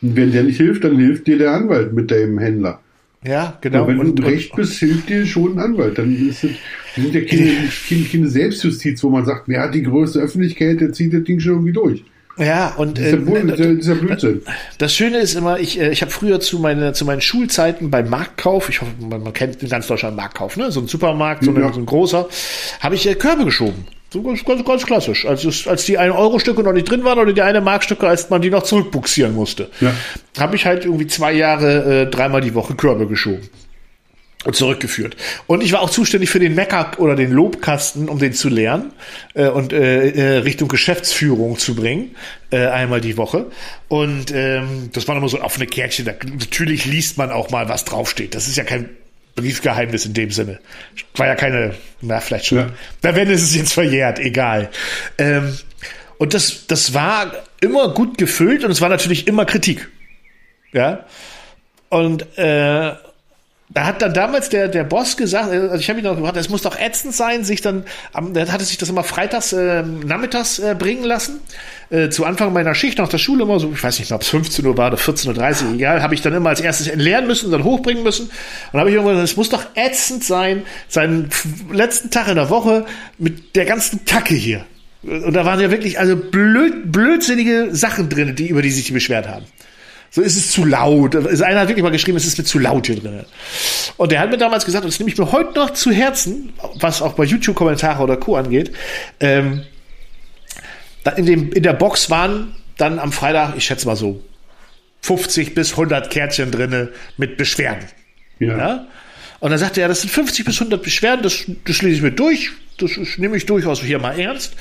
Und wenn der nicht hilft, dann hilft dir der Anwalt mit dem Händler. Ja, genau. Und wenn Und- du recht bist, hilft dir schon ein Anwalt. Dann ist es, sind ja keine, keine, keine Selbstjustiz, wo man sagt, wer hat die größte Öffentlichkeit, der zieht das Ding schon irgendwie durch. Ja, und äh, ist ja Blödsinn. Das Schöne ist immer, ich, äh, ich habe früher zu, meine, zu meinen Schulzeiten beim Marktkauf, ich hoffe, man, man kennt in ganz Deutschland Marktkauf, ne? so ein Supermarkt, so, Ja. ein, so ein großer, habe ich äh, Körbe geschoben. So ganz, ganz, ganz klassisch. Als, als die 1-Euro-Stücke noch nicht drin waren oder die eine Markstücke, als man die noch zurückbuxieren musste, Ja. habe ich halt irgendwie zwei Jahre äh, dreimal die Woche Körbe geschoben zurückgeführt. Und ich war auch zuständig für den Mecker oder den Lobkasten, um den zu lernen äh, und äh, äh, Richtung Geschäftsführung zu bringen, äh, einmal die Woche. Und ähm, das war immer so offene Kärtchen. Da, natürlich liest man auch mal, was draufsteht. Das ist ja kein Briefgeheimnis in dem Sinne. War ja keine, na vielleicht schon. Ja. Da wenn ist es jetzt verjährt, egal. Ähm, und das, das war immer gut gefüllt und es war natürlich immer Kritik. Ja. Und äh, da hat dann damals der, der Boss gesagt, äh, also ich habe ihn noch gefragt, es muss doch ätzend sein, sich dann, der hatte sich das immer freitags, äh, nachmittags äh, bringen lassen. Äh, zu Anfang meiner Schicht nach der Schule immer so, ich weiß nicht mehr, ob es 15 Uhr war oder 14.30 Uhr, egal, habe ich dann immer als erstes entleeren müssen und dann hochbringen müssen. Und habe ich irgendwann gesagt, es muss doch ätzend sein, seinen letzten Tag in der Woche mit der ganzen Kacke hier. Und da waren ja wirklich also blöd, blödsinnige Sachen drin, die, über die sich die beschwert haben. So ist es zu laut. Also einer hat wirklich mal geschrieben, es ist mir zu laut hier drin. Und der hat mir damals gesagt, und das nehme ich mir heute noch zu Herzen, was auch bei YouTube-Kommentare oder Co. angeht, ähm, in, dem, in der Box waren dann am Freitag, ich schätze mal so, 50 bis 100 Kärtchen drinne mit Beschwerden. Ja. Ja? Und dann sagte er, das sind 50 bis 100 Beschwerden, das, das lese ich mir durch, das ist- nehme ich durchaus hier mal ernst.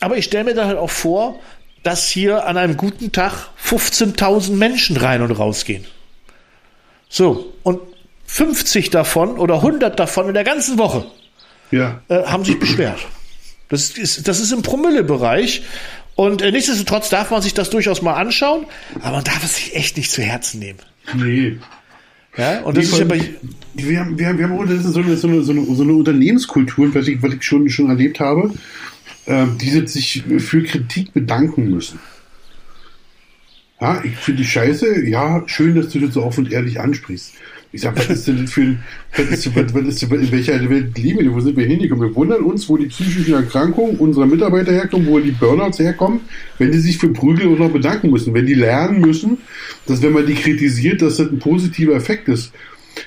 Aber ich stelle mir dann halt auch vor, dass hier an einem guten Tag 15.000 Menschen rein und rausgehen. So, und 50 davon oder 100 davon in der ganzen Woche Ja. äh, haben sich beschwert. Das ist, das ist im Promille-Bereich. Und äh, nichtsdestotrotz darf man sich das durchaus mal anschauen, aber man darf es sich echt nicht zu Herzen nehmen. Nee. Ja, und das Nee, ist ja bei, wir haben, wir haben, wir haben unterdessen so eine, so eine, so eine, so eine Unternehmenskultur, was ich, was ich schon, schon erlebt habe, die sich für Kritik bedanken müssen. Ja, ich finde die Scheiße, ja, schön, dass du das so offen und ehrlich ansprichst. Ich sag, was ist denn für ein, was ist, was, was ist, in welcher Welt leben wir? Wo sind wir hingekommen? Wir wundern uns, wo die psychischen Erkrankungen unserer Mitarbeiter herkommen, wo die Burnouts herkommen, wenn die sich für Prügel und noch bedanken müssen, wenn die lernen müssen, dass wenn man die kritisiert, dass das ein positiver Effekt ist.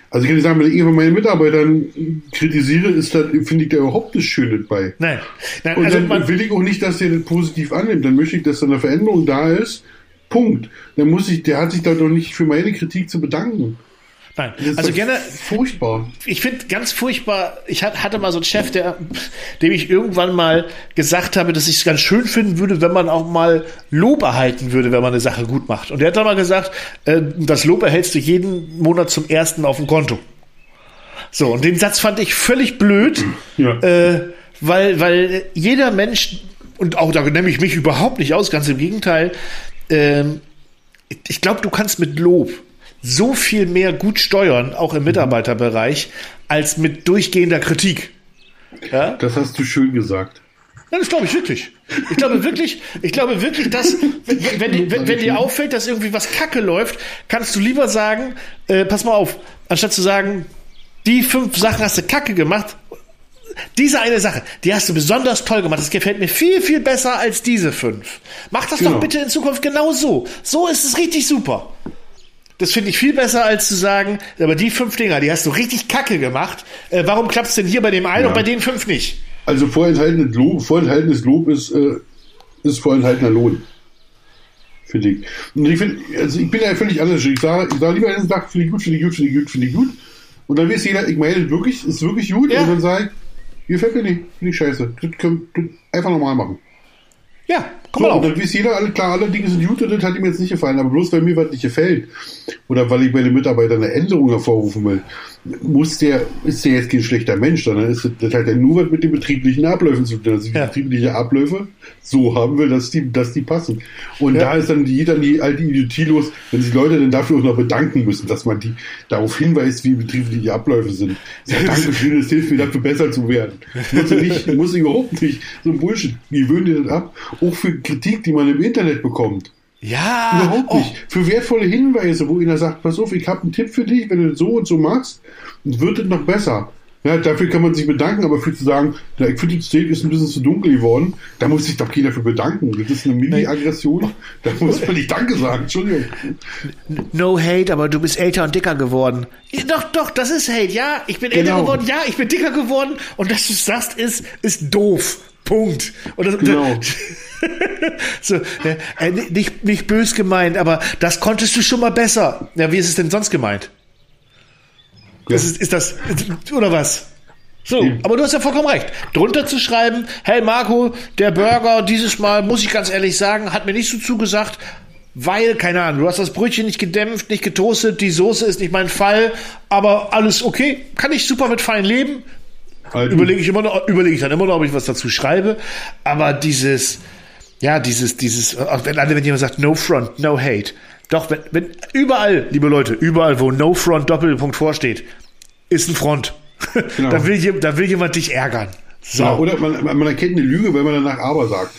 Also ich kann nicht sagen, wenn ich irgendwann meine Mitarbeitern kritisiere, ist das, finde ich da überhaupt nichts Schönes bei. nein. nein Und also dann man, will ich auch nicht, dass der das positiv annimmt. Dann möchte ich, dass da eine Veränderung da ist. Punkt. Dann muss ich, der hat sich da doch nicht für meine Kritik zu bedanken. Nein. Also gerne, Furchtbar. ich finde ganz furchtbar, ich hat- hatte mal so einen Chef, der, dem ich irgendwann mal gesagt habe, dass ich es ganz schön finden würde, wenn man auch mal Lob erhalten würde, wenn man eine Sache gut macht. Und der hat dann mal gesagt, äh, das Lob erhältst du jeden Monat zum ersten auf dem Konto. So, und den Satz fand ich völlig blöd, Ja. äh, weil, weil jeder Mensch, und auch da nehme ich mich überhaupt nicht aus, ganz im Gegenteil, ähm, ich glaube, du kannst mit Lob so viel mehr gut steuern, auch im Mitarbeiterbereich, als mit durchgehender Kritik. Ja, Das hast du schön gesagt. Ja, das glaube ich wirklich. Ich glaube wirklich, ich glaube wirklich, dass, wenn, wenn, wenn, wenn, wenn dir auffällt, dass irgendwie was kacke läuft, kannst du lieber sagen, äh, pass mal auf, anstatt zu sagen, die fünf Sachen hast du kacke gemacht, diese eine Sache, die hast du besonders toll gemacht. Das gefällt mir viel, viel besser als diese fünf. Mach das Genau. doch bitte in Zukunft genau so. So ist es richtig super. Das finde ich viel besser, als zu sagen, aber die fünf Dinger, die hast du richtig kacke gemacht. Äh, warum klappt es denn hier bei dem einen Ja. und bei den fünf nicht? Also vorenthaltenes Lob, vorenthaltenes Lob ist, äh, ist vorenthaltener Lohn. Finde ich. Und ich finde, also ich bin ja völlig anders. Ich sage ich sag lieber einen Tag, finde ich gut, finde ich gut, finde ich gut, finde ich gut. Und dann weiß jeder, ich meine wirklich, ist wirklich gut. Ja. Und dann sage ich, gefällt mir nicht, finde ich scheiße. Das können das einfach normal machen. Ja, komm So, mal und auf. dann weiß jeder, alle klar, alle Dinge sind gut und das hat ihm jetzt nicht gefallen. Aber bloß weil mir was nicht gefällt oder weil ich bei den Mitarbeitern eine Änderung hervorrufen will, muss der, ist der jetzt kein schlechter Mensch, sondern ist das, das hat ja nur was mit den betrieblichen Abläufen zu tun. Also die Ja. betriebliche Abläufe so haben wir, dass die, dass die passen. Und Ja. da ist dann jeder die alte Idiotie los, wenn sich Leute dann dafür auch noch bedanken müssen, dass man die darauf hinweist, wie betriebliche Abläufe sind. Ja, danke schön, es hilft mir dafür besser zu werden. Muss ich nicht, muss ich überhaupt nicht. So ein Bullshit. Die würden dir das ab. Auch für, Kritik, die man im Internet bekommt. Ja. Überhaupt oh. nicht. Für wertvolle Hinweise, wo einer sagt, pass auf, ich habe einen Tipp für dich, wenn du so und so machst, wird es noch besser. Ja, dafür kann man sich bedanken, aber für zu sagen, finde, das Steak ist ein bisschen zu dunkel geworden, da muss sich doch keiner für bedanken. Das ist eine Mini-Aggression, da muss man nicht Danke sagen, Entschuldigung. No hate, aber du bist älter und dicker geworden. Doch, doch, das ist Hate. Ja, ich bin älter Genau. geworden. Ja, ich bin dicker geworden. Und dass du es sagst, ist, ist doof. Punkt. Und das, Genau. so, äh, nicht, nicht bös gemeint, aber das konntest du schon mal besser. Ja, wie ist es denn sonst gemeint? Das ist, ist das, oder was? So, aber du hast ja vollkommen recht. Drunter zu schreiben, hey Marco, der Burger dieses Mal, muss ich ganz ehrlich sagen, hat mir nicht so zugesagt, weil, keine Ahnung, du hast das Brötchen nicht gedämpft, nicht getoastet, die Soße ist nicht mein Fall, aber alles okay, kann ich super mit fein leben. Halt, Überlege ich immer noch, überlege ich dann immer noch, ob ich was dazu schreibe. Aber dieses, ja, dieses, dieses, wenn, wenn jemand sagt, no front, no hate. Doch, wenn, wenn, überall, liebe Leute, überall, wo no front Doppelpunkt vorsteht, ist ein Front. Genau. da, will, da will jemand dich ärgern. So. Ja, oder man, man erkennt eine Lüge, wenn man danach aber sagt.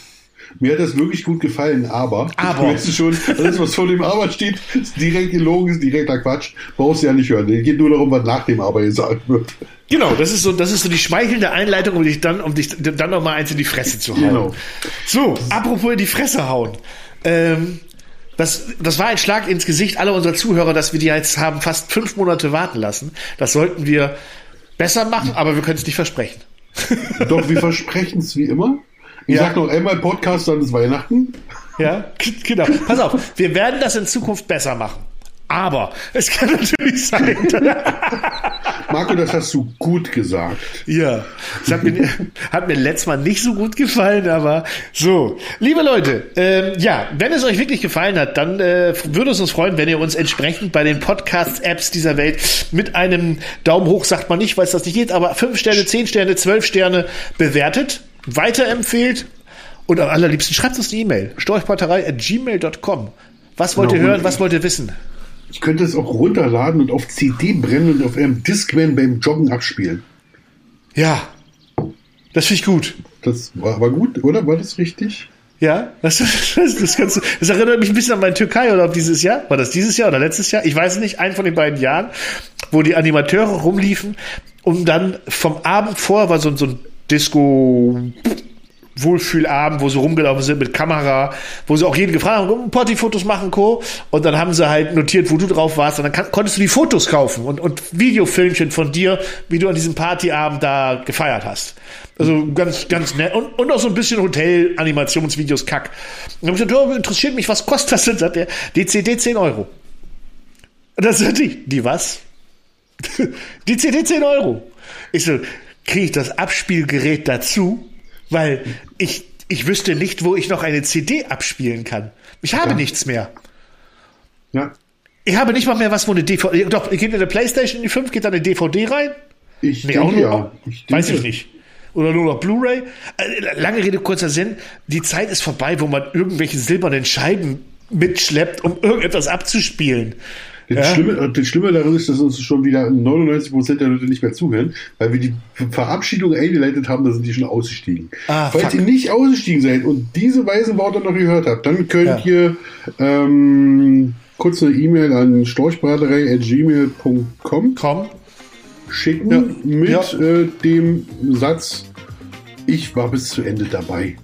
Mir hat das wirklich gut gefallen, aber. Aber. Weißt du schon, alles, was vor dem Aber steht, ist direkt gelogen, ist direkter Quatsch. Brauchst du ja nicht hören. Es geht nur darum, was nach dem Aber gesagt wird. Genau, das ist so, das ist so die schmeichelnde Einleitung, um dich dann, um dich dann noch mal eins in die Fresse zu hauen. Genau. So, apropos in die Fresse hauen. Ähm, das, das war ein Schlag ins Gesicht aller unserer Zuhörer, dass wir die jetzt haben fast fünf Monate warten lassen. Das sollten wir besser machen, aber wir können es nicht versprechen. Doch, wir versprechen es wie immer. Ich Ja. sag noch einmal Podcast, dann ist Weihnachten. Ja, genau. Pass auf, wir werden das in Zukunft besser machen. Aber es kann natürlich sein. Marco, das hast du gut gesagt. Ja, das hat mir, hat mir letztes Mal nicht so gut gefallen, aber so. Liebe Leute, ähm, ja, wenn es euch wirklich gefallen hat, dann äh, würde es uns freuen, wenn ihr uns entsprechend bei den Podcast-Apps dieser Welt mit einem Daumen hoch, sagt man nicht, weil es das nicht geht, aber fünf Sterne, zehn Sterne, zwölf Sterne bewertet, weiterempfehlt und am allerliebsten schreibt uns eine E-Mail. storchparterei at gmail.com. Was wollt ihr Genau. hören, was wollt ihr wissen? Ich könnte es auch runterladen und auf CD brennen und auf einem Discman beim Joggen abspielen. Ja, das finde ich gut. Das war, war gut, oder? War das richtig? Ja, das, das, das, kannst du, das erinnert mich ein bisschen an mein Türkei-Urlaub dieses Jahr. War das dieses Jahr oder letztes Jahr? Ich weiß es nicht, ein von den beiden Jahren, wo die Animateure rumliefen und dann vom Abend vor war so, so ein Disco Wohlfühlabend, wo sie rumgelaufen sind mit Kamera, wo sie auch jeden gefragt haben, Partyfotos machen, Co. Und dann haben sie halt notiert, wo du drauf warst. Und dann kann, konntest du die Fotos kaufen und, und Videofilmchen von dir, wie du an diesem Partyabend da gefeiert hast. Also ganz, ganz nett. Und, und auch so ein bisschen Hotel-Animationsvideos, Kack. Und dann hab ich gesagt, ja, interessiert mich, was kostet das denn? Sagt er, die CD 10 Euro. Und dann sagt die, die was? die CD 10 Euro. Ich so, kriege ich das Abspielgerät dazu? Weil ich, ich wüsste nicht, wo ich noch eine CD abspielen kann. Ich habe Ja. nichts mehr. Ja. Ich habe nicht mal mehr was, wo eine DVD. Doch, geht Playstation in die 5, geht da eine DVD rein? Ich Nee, denke auch nur, ja. Ich weiß ich nicht. Oder nur noch Blu-ray. Äh, Lange Rede, kurzer Sinn. Die Zeit ist vorbei, wo man irgendwelche silbernen Scheiben mitschleppt, um irgendetwas abzuspielen. Das, Ja. Schlimme, das Schlimme daran ist, dass uns schon wieder 99% der Leute nicht mehr zuhören, weil wir die Verabschiedung eingeleitet haben, da sind die schon ausgestiegen. Ah, Falls fuck. ihr nicht ausgestiegen seid und diese weisen Worte noch gehört habt, dann könnt Ja. ihr ähm, kurz eine E-Mail an storchbraterei.gmail.com schicken Ja. mit. Äh, dem Satz, ich war bis zu Ende dabei.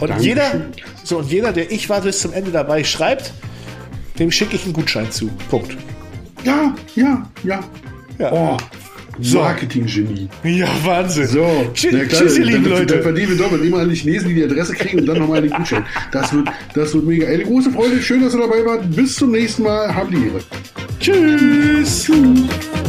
Und Dankeschön. jeder, so, und jeder, der ich war bis zum Ende dabei schreibt, dem schicke ich einen Gutschein zu. Punkt. Ja, ja, ja. Ja. Oh, So. Marketing-Genie. Ja, Wahnsinn. So, na klar, tschüss ihr lieben Leute. Dann verdienen wir doppelt. Immer an die Chinesen, die die Adresse kriegen und dann nochmal den Gutschein. Das wird, das wird mega. Eine große Freude. Schön, dass ihr dabei wart. Bis zum nächsten Mal. Habt die Ehre. Tschüss. Tschüss.